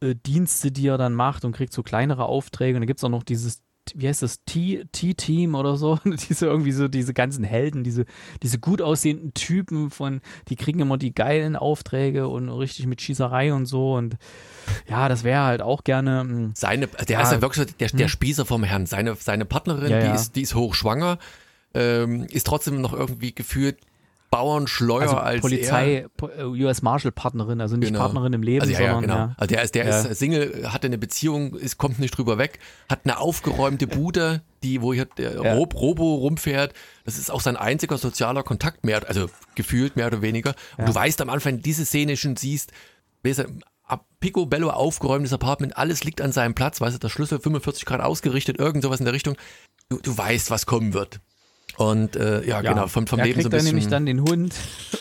äh, Dienste, die er dann macht und kriegt so kleinere Aufträge. Und dann gibt es auch noch dieses, wie heißt das, T-Team oder so, diese irgendwie so, diese ganzen Helden, diese, diese gut aussehenden Typen von, die kriegen immer die geilen Aufträge und richtig mit Schießerei und so. Und ja, das wäre halt auch gerne. Mh, Seine, der Ja. ist ja wirklich der, der Hm. Spießer vom Herrn. Seine, seine Partnerin, Ja, die, ja. ist, die ist hochschwanger, ähm, ist trotzdem noch irgendwie gefühlt Bauernschleuer also als er. Polizei, Po- äh, US Marshal Partnerin, also nicht Genau. Partnerin im Leben, Also ja, ja, sondern genau. ja. Also der ist, der Ja. ist Single, hatte eine Beziehung, ist, kommt nicht drüber weg, hat eine aufgeräumte Bude, die, wo hier der Ja. Rob, Robo rumfährt. Das ist auch sein einziger sozialer Kontakt mehr, also gefühlt mehr oder weniger. Und Ja. du weißt am Anfang, diese Szene schon siehst, weißt du, Picobello aufgeräumtes Apartment, alles liegt an seinem Platz, weißt du, der Schlüssel 45 Grad ausgerichtet, irgend sowas in der Richtung. Du, du weißt, was kommen wird. Und äh, ja, genau, vom, vom er Leben so ein bisschen. nämlich dann den Hund,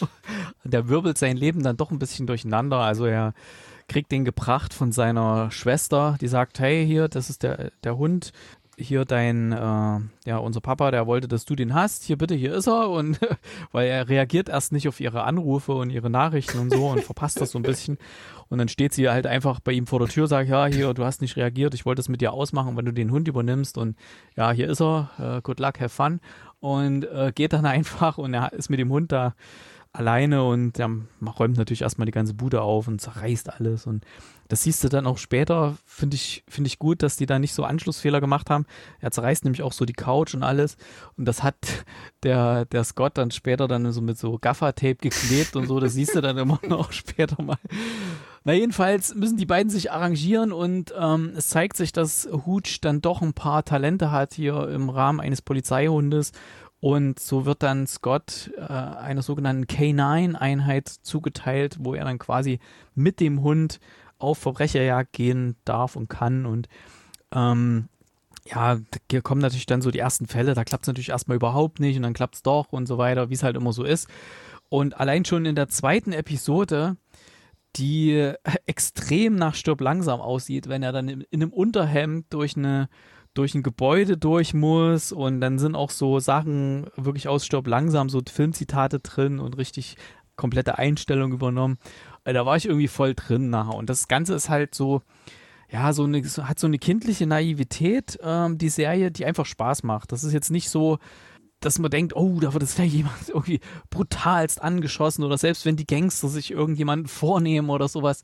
der wirbelt sein Leben dann doch ein bisschen durcheinander. Also er kriegt den gebracht von seiner Schwester, die sagt, hey, hier, das ist der, der Hund, hier dein, äh, ja, unser Papa, der wollte, dass du den hast, hier bitte, hier ist er. Und weil er reagiert erst nicht auf ihre Anrufe und ihre Nachrichten und so und verpasst das so ein bisschen. Und dann steht sie halt einfach bei ihm vor der Tür, sagt, ja, hier, du hast nicht reagiert, ich wollte es mit dir ausmachen, wenn du den Hund übernimmst. Und ja, hier ist er, äh, good luck, have fun und äh, geht dann einfach und er ist mit dem Hund da alleine und der räumt natürlich erstmal die ganze Bude auf und zerreißt alles und das siehst du dann auch später, finde ich, finde ich gut, dass die da nicht so Anschlussfehler gemacht haben. Er zerreißt nämlich auch so die Couch und alles und das hat der, der Scott dann später dann so mit so Gaffer-Tape geklebt und so, das siehst du dann immer noch später mal. Na jedenfalls müssen die beiden sich arrangieren und ähm, es zeigt sich, dass Hooch dann doch ein paar Talente hat hier im Rahmen eines Polizeihundes und so wird dann Scott äh, einer sogenannten K9-Einheit zugeteilt, wo er dann quasi mit dem Hund auf Verbrecherjagd gehen darf und kann. Und ähm, ja, hier kommen natürlich dann so die ersten Fälle, da klappt es natürlich erstmal überhaupt nicht und dann klappt es doch und so weiter, wie es halt immer so ist. Und allein schon in der zweiten Episode, die extrem nach Stirb langsam aussieht, wenn er dann in, in einem Unterhemd durch eine durch ein Gebäude durch muss und dann sind auch so Sachen wirklich aus Stirb langsam, so Filmzitate drin und richtig komplette Einstellung übernommen. Äh, Da war ich irgendwie voll drin nachher. Und das Ganze ist halt so, ja, so eine, hat so eine kindliche Naivität, ähm, die Serie, die einfach Spaß macht. Das ist jetzt nicht so, dass man denkt, oh, da wird jetzt gleich jemand irgendwie brutalst angeschossen oder selbst wenn die Gangster sich irgendjemanden vornehmen oder sowas,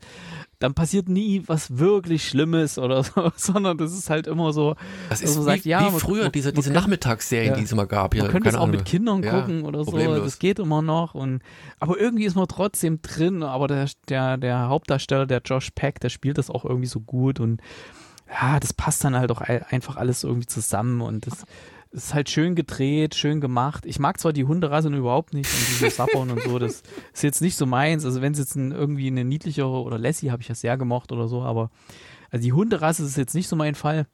dann passiert nie was wirklich Schlimmes oder so, sondern das ist halt immer so, das ist man wie, sagt, ja, wie man- früher, man- diese, diese Nachmittagsserien, Ja. die es immer gab. Ja, man könnte es auch Ahnung. mit Kindern Ja, gucken oder so, problemlos. das geht immer noch und aber irgendwie ist man trotzdem drin, aber der, der, der Hauptdarsteller, der Josh Peck, der spielt das auch irgendwie so gut und ja, das passt dann halt auch ei- einfach alles irgendwie zusammen und das ist halt schön gedreht, schön gemacht. Ich mag zwar die Hunderasse überhaupt nicht und diese Sappern und so, das ist jetzt nicht so meins. Also wenn es jetzt ein, irgendwie eine niedlichere oder Lassie habe ich ja sehr gemocht oder so, aber also die Hunderasse ist jetzt nicht so mein Fall.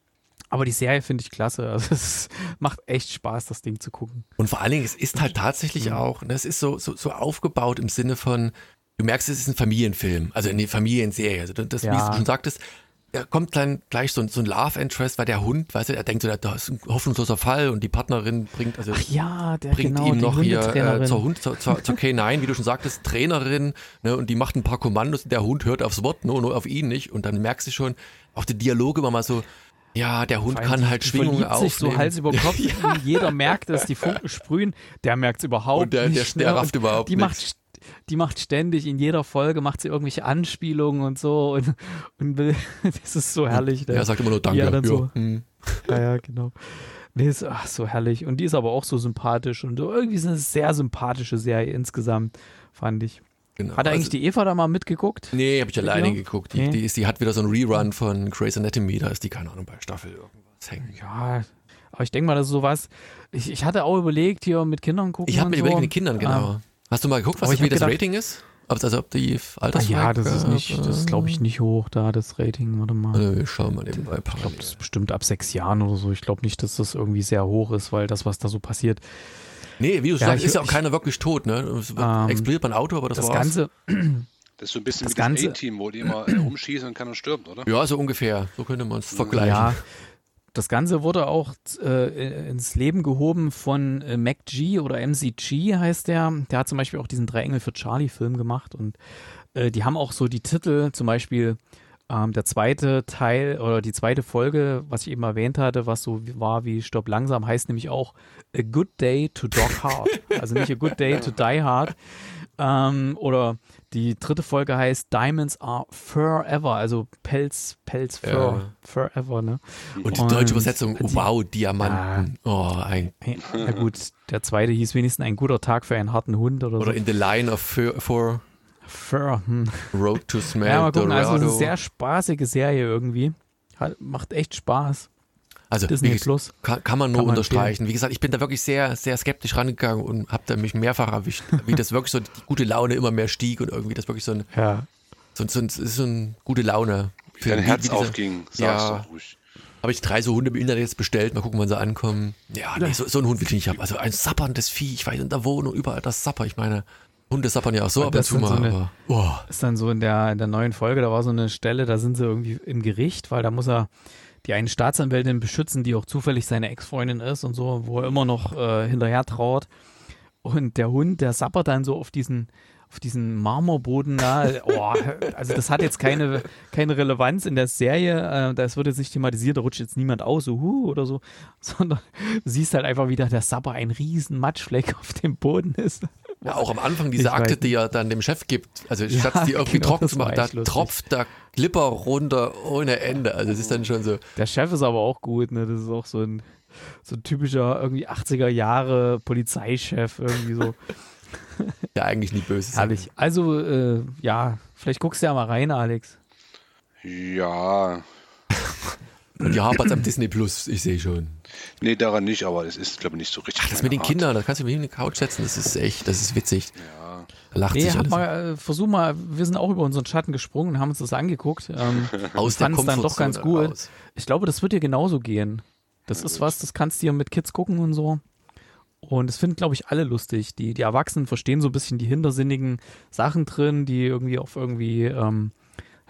Aber die Serie finde ich klasse. Also es macht echt Spaß, das Ding zu gucken. Und vor allen Dingen, es ist halt tatsächlich Mhm. auch, das ist so, so, so aufgebaut im Sinne von, du merkst, es ist ein Familienfilm, also eine Familienserie. Also das, wie Ja. du schon sagtest, da kommt dann gleich so ein, so ein Love Interest, weil der Hund, weißt du, er denkt so, da ist ein hoffnungsloser Fall und die Partnerin bringt, also ja, der bringt genau, ihm noch hier äh, zur Hund, zur, zur, zur K9, wie du schon sagtest, Trainerin, ne, und die macht ein paar Kommandos, der Hund hört aufs Wort, nur, nur auf ihn nicht. Und dann merkst du schon, auch die Dialoge war mal so, ja, der Hund kann halt Schwingungen verliebt sich aufnehmen. so Hals über Kopf. Jeder merkt es, die Funken sprühen. Der merkt es überhaupt Und der- der- nicht. der ne? rafft Und überhaupt die nichts. macht, die macht ständig in jeder Folge macht sie irgendwelche Anspielungen und so und, und will, das ist so herrlich. ne? er sagt immer nur Danke. Ja, dann so. hm. Ja, ja, genau. Nee, ist ach, so herrlich. Und die ist aber auch so sympathisch und so irgendwie ist eine sehr sympathische Serie insgesamt, fand ich. Genau. Hat eigentlich Also- die Eva da mal mitgeguckt? Nee, habe ich alleine Video? geguckt. Die, Nee. die, ist, die hat wieder so einen Rerun von Grey's Anatomy, da ist die, keine Ahnung, bei Staffel irgendwas hängen. Ja, aber ich denke mal, das ist sowas. Ich, ich hatte auch überlegt, hier mit Kindern gucken. Ich habe mir so. überlegt, mit den Kindern, genau. Ah, Hast du mal geguckt, was wie das gedacht- Rating ist? Also ob die Ah, Altersfreigabe... ja, das ist nicht, das ist glaube ich nicht hoch da, das Rating. Warte mal. Also wir schauen mal nebenbei Ich glaube, das ist bestimmt ab sechs Jahren oder so. Ich glaube nicht, dass das irgendwie sehr hoch ist, weil das, was da so passiert, Nee, wie du Ja, sagst, ich- ist ja auch ich- keiner wirklich tot, ne? Es Ähm, explodiert beim Auto, aber das, das war's. Ganze, Das ist so ein bisschen Das wie das Ganze- A-Team, wo die immer äh, rumschießen und keiner stirbt, oder? Ja, so ungefähr. So könnte man es vergleichen. ja, das Ganze wurde auch äh, ins Leben gehoben von äh, MacG oder MCG heißt der. Der hat zum Beispiel auch diesen Drei Engel für Charlie Film gemacht und äh, die haben auch so die Titel, zum Beispiel ähm, der zweite Teil oder die zweite Folge, was ich eben erwähnt hatte, was so war wie Stopp langsam, heißt nämlich auch A Good Day to Dog Hard. also nicht A Good Day to Die Hard. Ähm, oder die dritte Folge heißt Diamonds are forever, also Pelz, Pelz, Fur, forever, ne? Und die Und deutsche Übersetzung, die- wow, Diamanten. Oh, ein, Na gut, der zweite hieß wenigstens ein guter Tag für einen harten Hund oder, oder so. in the line of for, for Fur, hm. Road to Smell Ja, mal gucken, also eine sehr spaßige Serie irgendwie. Hat, macht echt Spaß. Also, Disney wie, Plus. Kann, kann man nur Kann man unterstreichen. Wie gesagt, ich bin da wirklich sehr, sehr skeptisch rangegangen und habe da mich mehrfach erwischt, wie das wirklich so die gute Laune immer mehr stieg und irgendwie das wirklich so ein, Ja. so ein, so ein, so ein gute Laune. Dein Wie- Herz wie diese- aufging, sag's Ja. doch ruhig. Habe ich drei so Hunde im Internet jetzt bestellt, mal gucken, wann sie ankommen. Ja, nee, so, so einen Hund will ich nicht haben. Also ein sapperndes Vieh, ich weiß, in der Wohnung überall das Sapper. Ich meine, Hunde sappern ja auch so Und ab und das zu mal, so eine- aber boah. Ist dann so in der, in der neuen Folge, da war so eine Stelle, da sind sie irgendwie im Gericht, weil da muss er die eine Staatsanwältin beschützen, die auch zufällig seine Ex-Freundin ist und so, wo er immer noch äh, hinterher traut. Und der Hund, der sappert dann so auf diesen, auf diesen Marmorboden da. Oh, also das hat jetzt keine, keine Relevanz in der Serie. Äh, das wird jetzt nicht thematisiert, da rutscht jetzt niemand aus, so huh oder so, sondern du siehst halt einfach wieder, der Sapper ein riesen Matschfleck auf dem Boden ist. Ja, auch am Anfang diese Ich Akte, die er dann dem Chef gibt, also Ja, statt die irgendwie genau, trocken zu machen, da lustig. tropft der Glipper runter ohne Ende. Also es ist dann schon so, Der Chef ist aber auch gut, ne? Das ist auch so ein, so ein typischer irgendwie 80er Jahre Polizeichef, irgendwie so. der eigentlich nie böse ist. Herrlich. Also, äh, ja, vielleicht guckst du ja mal rein, Alex. Ja, Und die hapert am Disney Plus, ich sehe schon. nee, daran nicht, aber es ist, glaube ich, nicht so richtig. Ach, das mit den Art. Kindern, das kannst du mir in die Couch setzen, das ist echt, das ist witzig. Ja. Da lacht Nee, sich alles. mal, äh, versuch mal, wir sind auch über unseren Schatten gesprungen und haben uns das angeguckt. Ähm, aus der fand's dann doch ganz gut. raus. ich glaube, das wird dir genauso gehen. Das ist was, das kannst du dir mit Kids gucken und so. Und das finden, glaube ich, alle lustig. Die, die Erwachsenen verstehen so ein bisschen die hintersinnigen Sachen drin, die irgendwie auf irgendwie, ähm,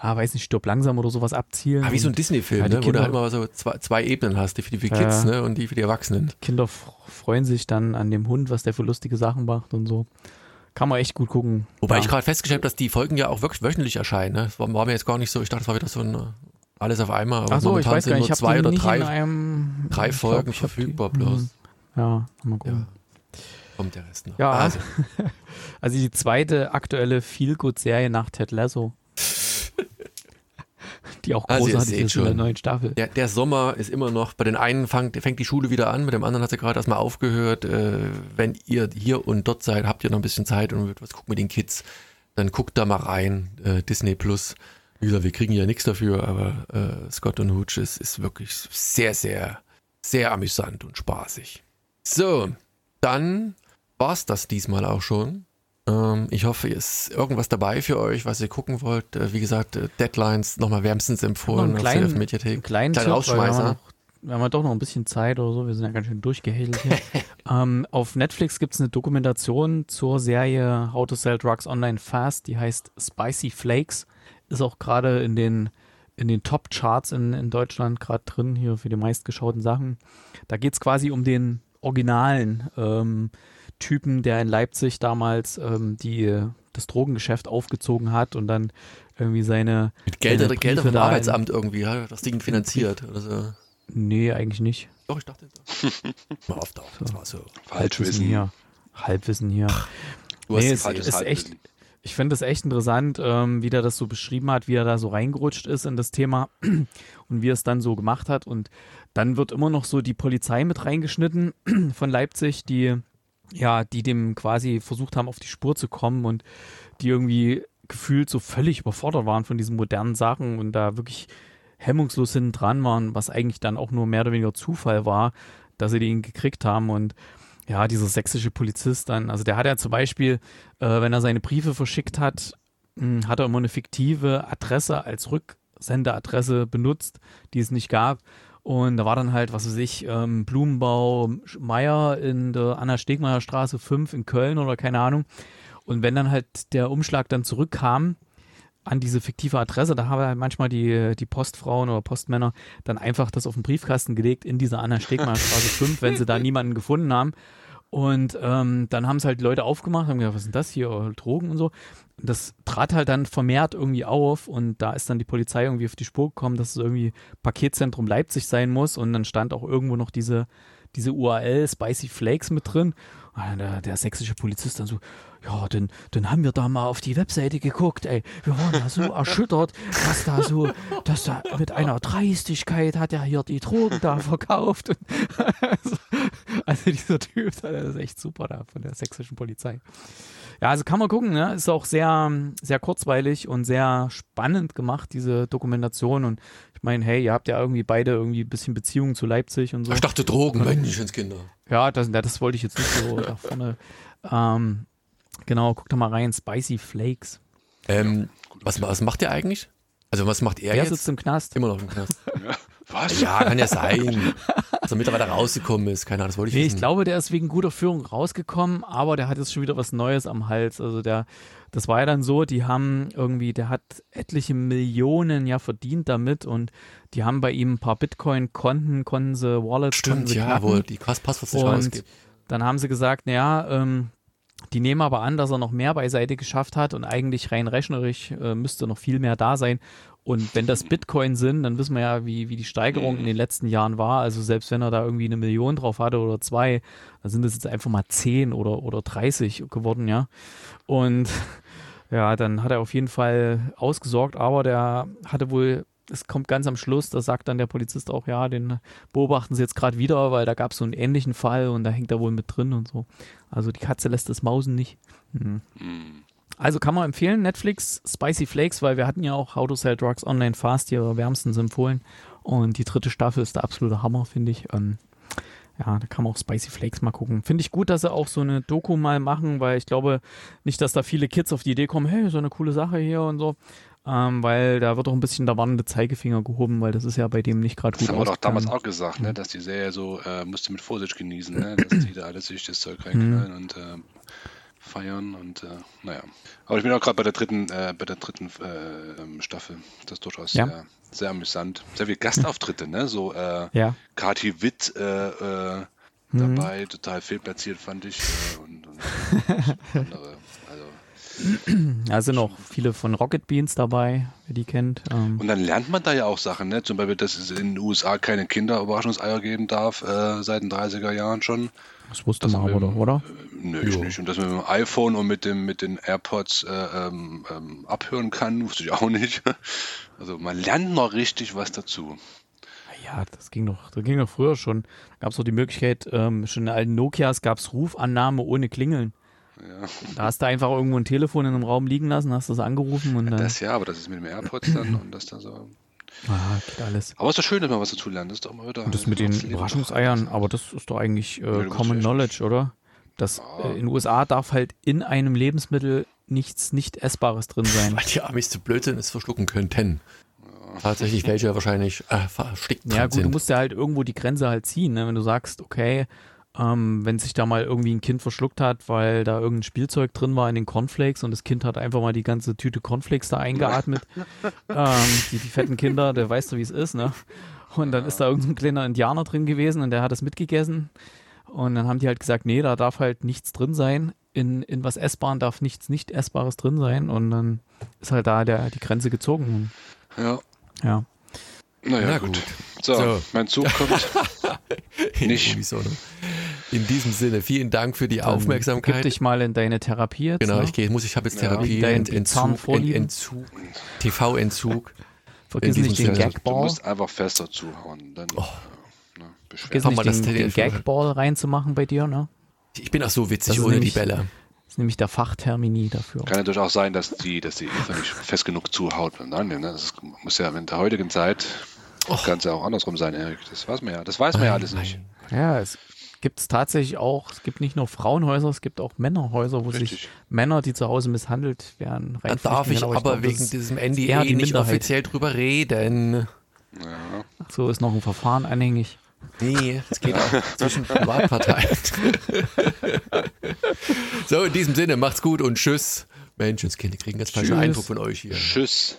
ja, weiß nicht, stirb langsam oder sowas abzielen. Ah, wie so ein Disney-Film, Ja, die ne? wo du Kinder- halt mal so zwei, zwei Ebenen hast, die für die, die Kids Ja. ne? und die für die Erwachsenen. Kinder f- freuen sich dann an dem Hund, was der für lustige Sachen macht und so. Kann man echt gut gucken. Wobei ja. ich gerade festgestellt habe, dass die Folgen ja auch wirklich wöchentlich erscheinen. Ne? Das war, war mir jetzt gar nicht so, ich dachte, das war wieder so ein äh, alles auf einmal. Aber Ach so, ich momentan weiß sind gar nur nicht, ich habe zwei die oder drei in einem drei ich Folgen ich hab verfügbar die, bloß. Mhm. Ja, mal gucken. kommt der Rest noch. Ja, Also, Also die zweite aktuelle Feel-Good-Serie nach Ted Lasso. Die auch Also großartig ist in der neuen Staffel. der, der Sommer ist immer noch, bei den einen fängt, fängt die Schule wieder an, mit dem anderen hat sie gerade erstmal aufgehört. Äh, wenn ihr hier und dort seid, habt ihr noch ein bisschen Zeit und was gucken mit den Kids, dann guckt da mal rein, äh, Disney Plus. Wie gesagt, wir kriegen ja nichts dafür, aber äh, Scott und Hooch ist, ist wirklich sehr, sehr, sehr amüsant und spaßig. So, dann war's das diesmal auch schon. Ähm, ich hoffe, es ist irgendwas dabei für euch, was ihr gucken wollt. Äh, wie gesagt, äh, Deadlines nochmal wärmstens empfohlen einen kleinen- auf der Mediathek. Einen kleinen Kleiner Rausschmeißer. wir haben ja doch noch ein bisschen Zeit oder so, wir sind ja ganz schön durchgehädelt hier. ähm, auf Netflix gibt es eine Dokumentation zur Serie How to Sell Drugs Online Fast, die heißt Spicy Flakes. Ist auch gerade in den, in den Top-Charts in, in Deutschland gerade drin, hier für die meistgeschauten Sachen. Da geht es quasi um den originalen ähm, Typen, der in Leipzig damals ähm, die, das Drogengeschäft aufgezogen hat und dann irgendwie seine Mit Gelder, seine Gelder vom Arbeitsamt irgendwie, ja, das Ding finanziert oder so. Nee, eigentlich nicht. Doch, ich dachte so. Mal auf doch, das war so. Falschwissen. hier. Halbwissen hier. Du hast Nee, es ist Halbwissen. echt, ich finde es echt interessant, ähm, wie der das so beschrieben hat, wie er da so reingerutscht ist in das Thema und wie er es dann so gemacht hat. Und dann wird immer noch so die Polizei mit reingeschnitten von Leipzig, die ja, die dem quasi versucht haben, auf die Spur zu kommen und die irgendwie gefühlt so völlig überfordert waren von diesen modernen Sachen und da wirklich hemmungslos hinten dran waren, was eigentlich dann auch nur mehr oder weniger Zufall war, dass sie den gekriegt haben und ja, dieser sächsische Polizist dann, also der hat ja zum Beispiel, äh, wenn er seine Briefe verschickt hat, mh, hat er immer eine fiktive Adresse als Rücksendeadresse benutzt, die es nicht gab. Und da war dann halt, was weiß ich, ähm, Blumenbau Meier in der Anna-Stegmeier Straße 5 in Köln oder keine Ahnung. Und wenn dann halt der Umschlag dann zurückkam an diese fiktive Adresse, da haben halt manchmal die, die Postfrauen oder Postmänner dann einfach das auf den Briefkasten gelegt in dieser Anna-Stegmeier Straße 5, wenn sie da niemanden gefunden haben. Und ähm, dann haben es halt Leute aufgemacht, haben gedacht, was ist denn das hier, oh, Drogen und so. Das trat halt dann vermehrt irgendwie auf und da ist dann die Polizei irgendwie auf die Spur gekommen, dass es irgendwie Paketzentrum Leipzig sein muss und dann stand auch irgendwo noch diese, diese URL Spicy Flakes mit drin. Und der, der sächsische Polizist dann so, ja, dann, dann haben wir da mal auf die Webseite geguckt, ey. Wir waren da so erschüttert, dass da so, dass da mit einer Dreistigkeit hat er hier die Drogen da verkauft. Und also, also dieser Typ, das ist echt super da von der sächsischen Polizei. Ja, also kann man gucken, ne? Ist auch sehr, sehr kurzweilig und sehr spannend gemacht, diese Dokumentation. Und ich meine, hey, ihr habt ja irgendwie beide irgendwie ein bisschen Beziehungen zu Leipzig und so. Ich dachte Drogen, Menschenskinder. Ja, das, das wollte ich jetzt nicht so da vorne. Ähm, genau, guck doch mal rein, Spicy Flakes. Ähm, was, was macht der eigentlich? Also was macht er Der jetzt? sitzt im Knast. Immer noch im Knast. Was? Ja, kann ja sein. Dass er mittlerweile rausgekommen ist. Keine Ahnung, das wollte ich Nee, ich wissen. glaube, der ist wegen guter Führung rausgekommen, aber der hat jetzt schon wieder was Neues am Hals. Also der, das war ja dann so, die haben irgendwie, der hat etliche Millionen ja verdient damit und die haben bei ihm ein paar Bitcoin-Konten, konnten sie Wallets Stimmt, sie ja, knacken. wo die Pass- Passworts nicht Und rausgibt. dann haben sie gesagt, naja, ähm, die nehmen aber an, dass er noch mehr beiseite geschafft hat und eigentlich rein rechnerisch äh, müsste noch viel mehr da sein. Und wenn das Bitcoin sind, dann wissen wir ja, wie, wie die Steigerung in den letzten Jahren war. Also selbst wenn er da irgendwie eine Million drauf hatte oder zwei, dann sind es jetzt einfach mal 10 oder, oder 30 geworden, ja. Und ja, dann hat er auf jeden Fall ausgesorgt, aber der hatte wohl, es kommt ganz am Schluss, da sagt dann der Polizist auch, ja, den beobachten sie jetzt gerade wieder, weil da gab es so einen ähnlichen Fall und da hängt er wohl mit drin und so. Also die Katze lässt das Mausen nicht. Hm. Hm. Also kann man empfehlen, Netflix, Spicy Flakes, weil wir hatten ja auch How to Sell Drugs Online Fast hier wärmstens empfohlen. Und die dritte Staffel ist der absolute Hammer, finde ich. Ähm, ja, da kann man auch Spicy Flakes mal gucken. Finde ich gut, dass sie auch so eine Doku mal machen, weil ich glaube nicht, dass da viele Kids auf die Idee kommen, hey, so eine coole Sache hier und so. Ähm, weil da wird auch ein bisschen der warnende Zeigefinger gehoben, weil das ist ja bei dem nicht gerade Das gut haben wir doch damals auch gesagt, ne, dass die Serie so, äh, musste mit Vorsicht genießen, ne, dass die da alles sich das Zeug reinknallen und äh, feiern und äh, naja. Aber ich bin auch gerade bei der dritten, äh, bei der dritten äh, ähm, Staffel. Das ist durchaus Ja. sehr, sehr amüsant. Sehr viele Gastauftritte, ne? So äh, Ja. Kati Witt äh, Mhm. dabei, total fehlplatziert fand ich. Und, und andere. Also Da sind auch viele von Rocket Beans dabei, wer die kennt. Ähm, Und dann lernt man da ja auch Sachen, ne? Zum Beispiel, dass es in den USA keine Kinderüberraschungseier geben darf, äh, seit den 30er Jahren schon. das wusste das man aber doch, oder? Nö, ich nicht. Und dass man mit dem iPhone und mit dem mit den AirPods äh, ähm, ähm, abhören kann, wusste ich auch nicht. Also man lernt noch richtig was dazu. Ja, das ging doch, das ging doch früher schon. Da gab es doch die Möglichkeit, ähm, schon in alten Nokias gab es Rufannahme ohne Klingeln. Ja, Da hast du einfach irgendwo ein Telefon in einem Raum liegen lassen, hast das angerufen und dann. das ja, aber das ist mit dem AirPods dann und das da so. ah, geht alles. Aber es ist doch schön, dass man was dazu lernt. Das ist doch immer wieder. Und das mit den Überraschungseiern, aber das ist doch eigentlich du äh, musst Common ja Knowledge, oder? Das, Ja. äh, in den USA darf halt in einem Lebensmittel nichts nicht Essbares drin sein. Weil die Amis zu blöd sind, es verschlucken könnten. Tatsächlich welche wahrscheinlich äh, verstickt Ja, gut, du sind. musst ja halt irgendwo die Grenze halt ziehen, ne? wenn du sagst, okay, ähm, wenn sich da mal irgendwie ein Kind verschluckt hat, weil da irgendein Spielzeug drin war in den Cornflakes und das Kind hat einfach mal die ganze Tüte Cornflakes da eingeatmet. ähm, die, die fetten Kinder, der weiß doch, wie es ist, ne? Und dann ist da irgendein kleiner Indianer drin gewesen und der hat das mitgegessen. Und dann haben die halt gesagt, nee, da darf halt nichts drin sein. In, in was Essbaren darf nichts nicht Essbares drin sein. Und dann ist halt da der, die Grenze gezogen. Ja, Ja. naja, Na gut. gut. So, So. mein Zug kommt. nicht. In diesem Sinne, vielen Dank für die Dann Aufmerksamkeit. Gib dich mal in deine Therapie jetzt. Genau, ne? ich gehe, muss, ich habe jetzt Ja. Therapie, Dein Ent, Entzug. Ent, Entzug, TV-Entzug. Vergiss in nicht diesem den Sinne. Du Gagball. musst einfach fester zuhauen. Dann, Oh. ne, Vergiss nicht mal das den, den Telefon. Gagball reinzumachen bei dir, ne? Ich bin auch so witzig ohne die nämlich- Bälle. Das ist nämlich der Fachtermini dafür. Kann natürlich auch sein, dass die, dass die Eva nicht fest genug zuhaut. Und dann, ne? Das muss ja in der heutigen Zeit Oh. kann es ja auch andersrum sein, Erik. Das weiß man ja. Das weiß man ja alles nicht. Ja, es gibt es tatsächlich auch, es gibt nicht nur Frauenhäuser, es gibt auch Männerhäuser, wo Richtig. sich Männer, die zu Hause misshandelt werden, Da darf ich aber glaub, das wegen diesem NDA die nicht Minderheit. offiziell drüber reden. Ja. So ist noch ein Verfahren anhängig. Nee, es geht auch zwischen Privatparteien. so, in diesem Sinne, macht's gut und tschüss. Menschenskinder kriegen ganz falschen. Eindruck von euch hier. Tschüss.